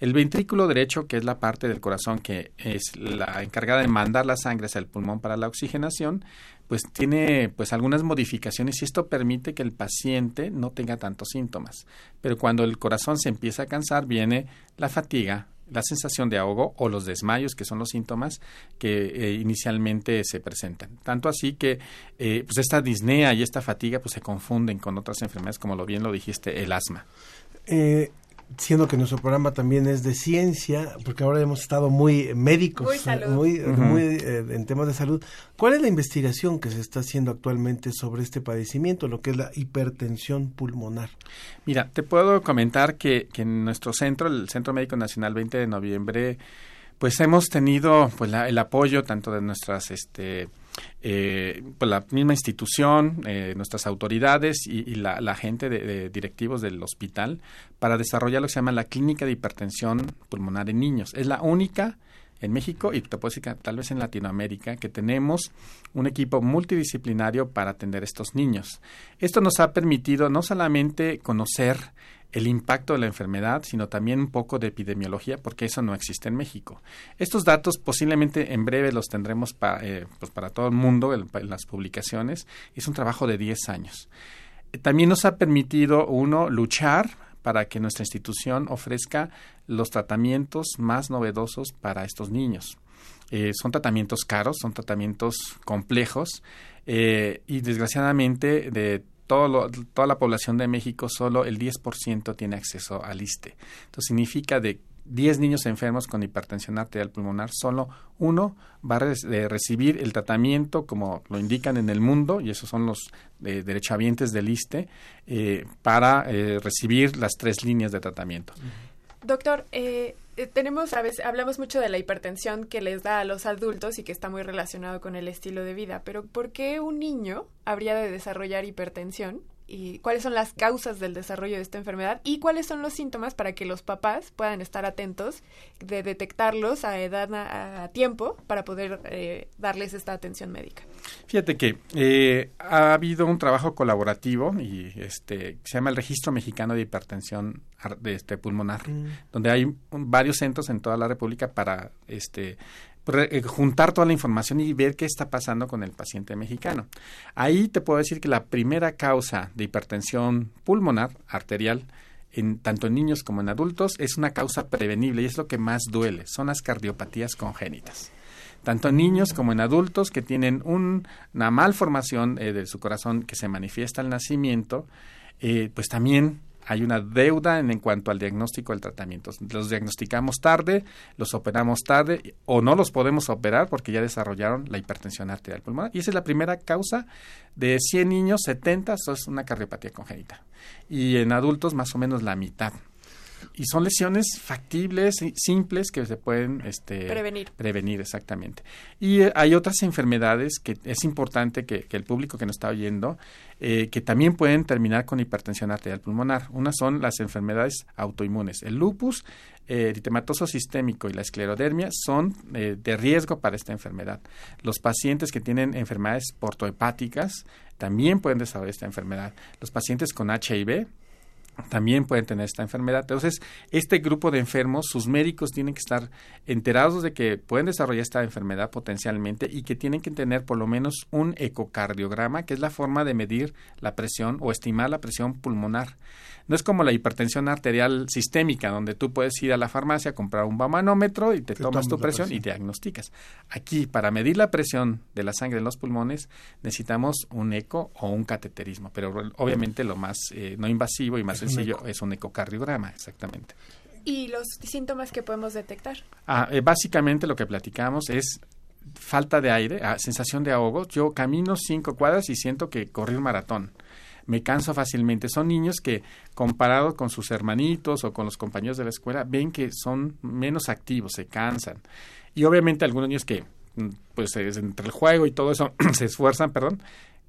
El ventrículo derecho, que es la parte del corazón que es la encargada de mandar la sangre hacia el pulmón para la oxigenación, pues tiene pues algunas modificaciones y esto permite que el paciente no tenga tantos síntomas. Pero cuando el corazón se empieza a cansar, viene la fatiga, la sensación de ahogo o los desmayos, que son los síntomas que eh, inicialmente se presentan. Tanto así que eh, pues esta disnea y esta fatiga pues se confunden con otras enfermedades, como lo bien lo dijiste, el asma. Eh, siendo que nuestro programa también es de ciencia, porque ahora hemos estado muy médicos, Muy salud. eh, muy, eh, en temas de salud. ¿Cuál es la investigación que se está haciendo actualmente sobre este padecimiento, lo que es la hipertensión pulmonar? Mira, te puedo comentar que, que en nuestro centro, el Centro Médico Nacional 20 de noviembre, pues hemos tenido pues la- el apoyo tanto de nuestras este eh, pues la misma institución, eh, nuestras autoridades y, y la, gente de, de directivos del hospital para desarrollar lo que se llama la clínica de hipertensión pulmonar en niños. Es la única en México y te puedo decir que tal vez en Latinoamérica que tenemos un equipo multidisciplinario para atender a estos niños. Esto nos ha permitido no solamente conocer el impacto de la enfermedad, sino también un poco de epidemiología, porque eso no existe en México. Estos datos posiblemente en breve los tendremos eh, pues para todo el mundo en, las publicaciones. Es un trabajo de 10 años. También nos ha permitido, uno, luchar para que nuestra institución ofrezca los tratamientos más novedosos para estos niños. Eh, son tratamientos caros, son tratamientos complejos eh, y desgraciadamente de todo lo- toda la población de México solo el 10% tiene acceso al ISTE. Entonces significa de 10 niños enfermos con hipertensión arterial pulmonar, solo uno va a recibir el tratamiento como lo indican en el mundo, y esos son los eh, derechohabientes del ISTE, eh, para eh, recibir las tres líneas de tratamiento. Doctor, eh, tenemos a veces hablamos mucho de la hipertensión que les da a los adultos y que está muy relacionado con el estilo de vida, pero ¿por qué un niño habría de desarrollar hipertensión y cuáles son las causas del desarrollo de esta enfermedad y cuáles son los síntomas para que los papás puedan estar atentos de detectarlos a edad a, tiempo para poder eh, darles esta atención médica. Fíjate que eh, ha habido un trabajo colaborativo y este se llama el Registro Mexicano de Hipertensión de este pulmonar, mm. donde hay varios centros en toda la República para este juntar toda la información y ver qué está pasando con el paciente mexicano. Ahí te puedo decir que la primera causa de hipertensión pulmonar arterial en, tanto en niños como en adultos es una causa prevenible y es lo que más duele, son las cardiopatías congénitas tanto en niños como en adultos que tienen una malformación eh, de su corazón que se manifiesta al nacimiento, eh, pues también hay una deuda en, cuanto al diagnóstico del tratamiento. Los diagnosticamos tarde, los operamos tarde o no los podemos operar porque ya desarrollaron la hipertensión arterial pulmonar. Y esa es la primera causa de 100 niños, 70 eso es una cardiopatía congénita. Y en adultos más o menos la mitad y son lesiones factibles, simples que se pueden este, prevenir. Prevenir, exactamente. Y eh, hay otras enfermedades que es importante que, el público que nos está oyendo, eh, que también pueden terminar con hipertensión arterial pulmonar. Unas son las enfermedades autoinmunes. El lupus, eh, eritematoso sistémico y la esclerodermia son de riesgo para esta enfermedad. Los pacientes que tienen enfermedades portohepáticas también pueden desarrollar esta enfermedad. Los pacientes con HIV también pueden tener esta enfermedad. Entonces, este grupo de enfermos, sus médicos tienen que estar enterados de que pueden desarrollar esta enfermedad potencialmente y que tienen que tener por lo menos un ecocardiograma, que es la forma de medir la presión o estimar la presión pulmonar. No es como la hipertensión arterial sistémica, donde tú puedes ir a la farmacia, comprar un bamanómetro y te, tomas tu presión, y diagnosticas. Aquí, para medir la presión de la sangre en los pulmones, necesitamos un eco o un cateterismo, pero obviamente lo más eh, no invasivo y más sencillo es un ecocardiograma, exactamente. ¿Y los síntomas que podemos detectar? Ah, eh, básicamente lo que platicamos es falta de aire, ah, sensación de ahogo. Yo camino cinco cuadras y siento que corrí un maratón me canso fácilmente. Son niños que, comparado con sus hermanitos o con los compañeros de la escuela, ven que son menos activos, se cansan. Y obviamente algunos niños que, mm, pues entre el juego y todo eso, [CLEARS THROAT] se esfuerzan, perdón,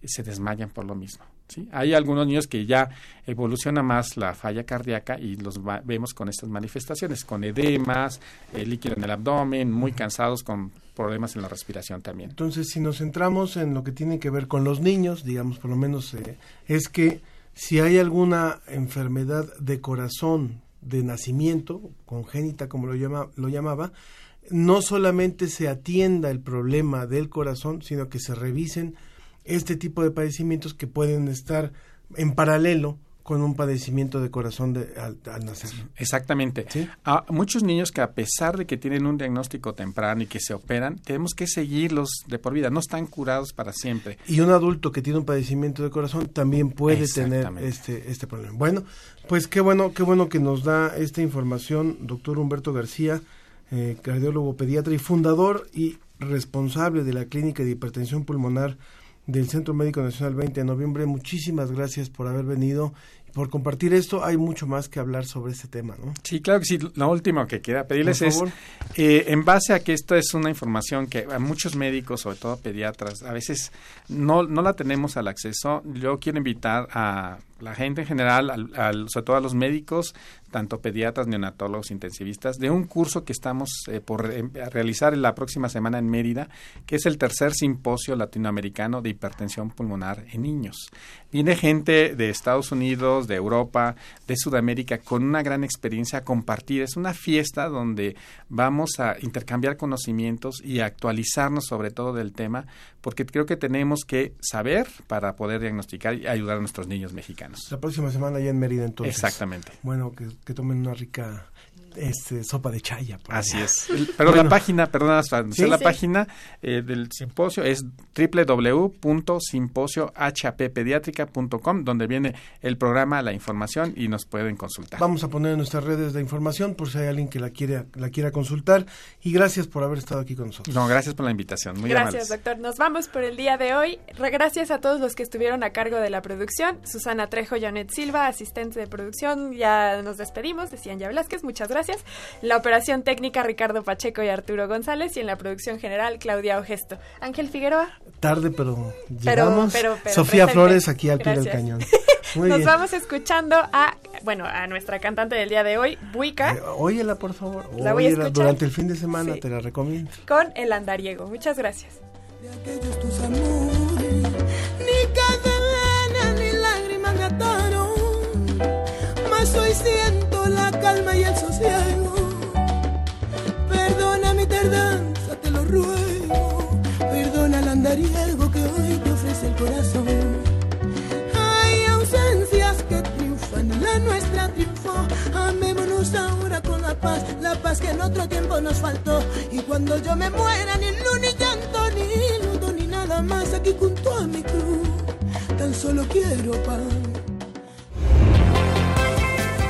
se desmayan por lo mismo. Hay algunos niños que ya evoluciona más la falla cardíaca y los vemos con estas manifestaciones, con edemas, eh, líquido en el abdomen, muy cansados con problemas en la respiración también. Entonces, si nos centramos en lo que tiene que ver con los niños, digamos, por lo menos, eh, es que si hay alguna enfermedad de corazón de nacimiento, congénita como lo, llama, lo llamaba, no solamente se atienda el problema del corazón, sino que se revisen este tipo de padecimientos que pueden estar en paralelo con un padecimiento de corazón de, al, nacer. Exactamente. A muchos niños que a pesar de que tienen un diagnóstico temprano y que se operan, tenemos que seguirlos de por vida, no están curados para siempre. Y un adulto que tiene un padecimiento de corazón también puede tener este, este problema. Bueno, pues qué bueno, qué bueno que nos da esta información, doctor Humberto García, eh, cardiólogo pediatra y fundador y responsable de la Clínica de Hipertensión Pulmonar del Centro Médico Nacional 20 de noviembre. Muchísimas gracias por haber venido por compartir esto. Hay mucho más que hablar sobre este tema, ¿no? Sí, claro que sí. Lo último que queda pedirles es, eh, en base a que esto es una información que a muchos médicos, sobre todo pediatras, a veces no, no la tenemos al acceso, yo quiero invitar a la gente en general, al, sobre todo a los médicos, tanto pediatras, neonatólogos, intensivistas, de un curso que estamos eh, por realizar en la próxima semana en Mérida, que es el tercer simposio latinoamericano de hipertensión pulmonar en niños. Viene gente de Estados Unidos, de Europa, de Sudamérica, con una gran experiencia a compartir. Es una fiesta donde vamos a intercambiar conocimientos y actualizarnos sobre todo del tema, porque creo que tenemos que saber para poder diagnosticar y ayudar a nuestros niños mexicanos. La próxima semana ya en Mérida entonces. Exactamente. Bueno, que, que tomen una rica este, sopa de chaya. Así es. Pero la página, perdona, la página eh, del simposio es www.simposiohppediatrica.com, donde viene el programa, la información y nos pueden consultar. Vamos a poner en nuestras redes de información por si hay alguien que la quiera, la quiera consultar. Y gracias por haber estado aquí con nosotros. No, gracias por la invitación. Muy gracias, doctor. Nos vamos por el día de hoy. Gracias a todos los que estuvieron a cargo de la producción. Susana Trejo, Janet Silva, asistente de producción. Ya nos despedimos, decían ya Velázquez. Muchas gracias. La operación técnica, Ricardo Pacheco y Arturo González. Y en la producción general, Claudia Ogesto. Ángel Figueroa. Tarde, pero llegamos. Sofía Flores aquí al pie del cañón. [LAUGHS] Nos vamos escuchando a, bueno, a nuestra cantante del día de hoy, Buica. Eh, óyela, por favor. La voy a escuchar. Durante el fin de semana te la recomiendo. Con El Andariego. Muchas gracias. De aquellos tus amores, ni cadena ni lágrimas me ataron, mas hoy siento la calma y el sosiego. Perdona mi tardanza, te lo ruego. Perdona el andariego que hoy te ofrece el corazón. Hay ausencias que triunfan, la nuestra triunfó. Amémonos ahora con la paz, la paz que en otro tiempo nos faltó. Y cuando yo me muera, ni luz, ni llanto, ni luto, ni nada más aquí junto a mi cruz. Tan solo quiero paz.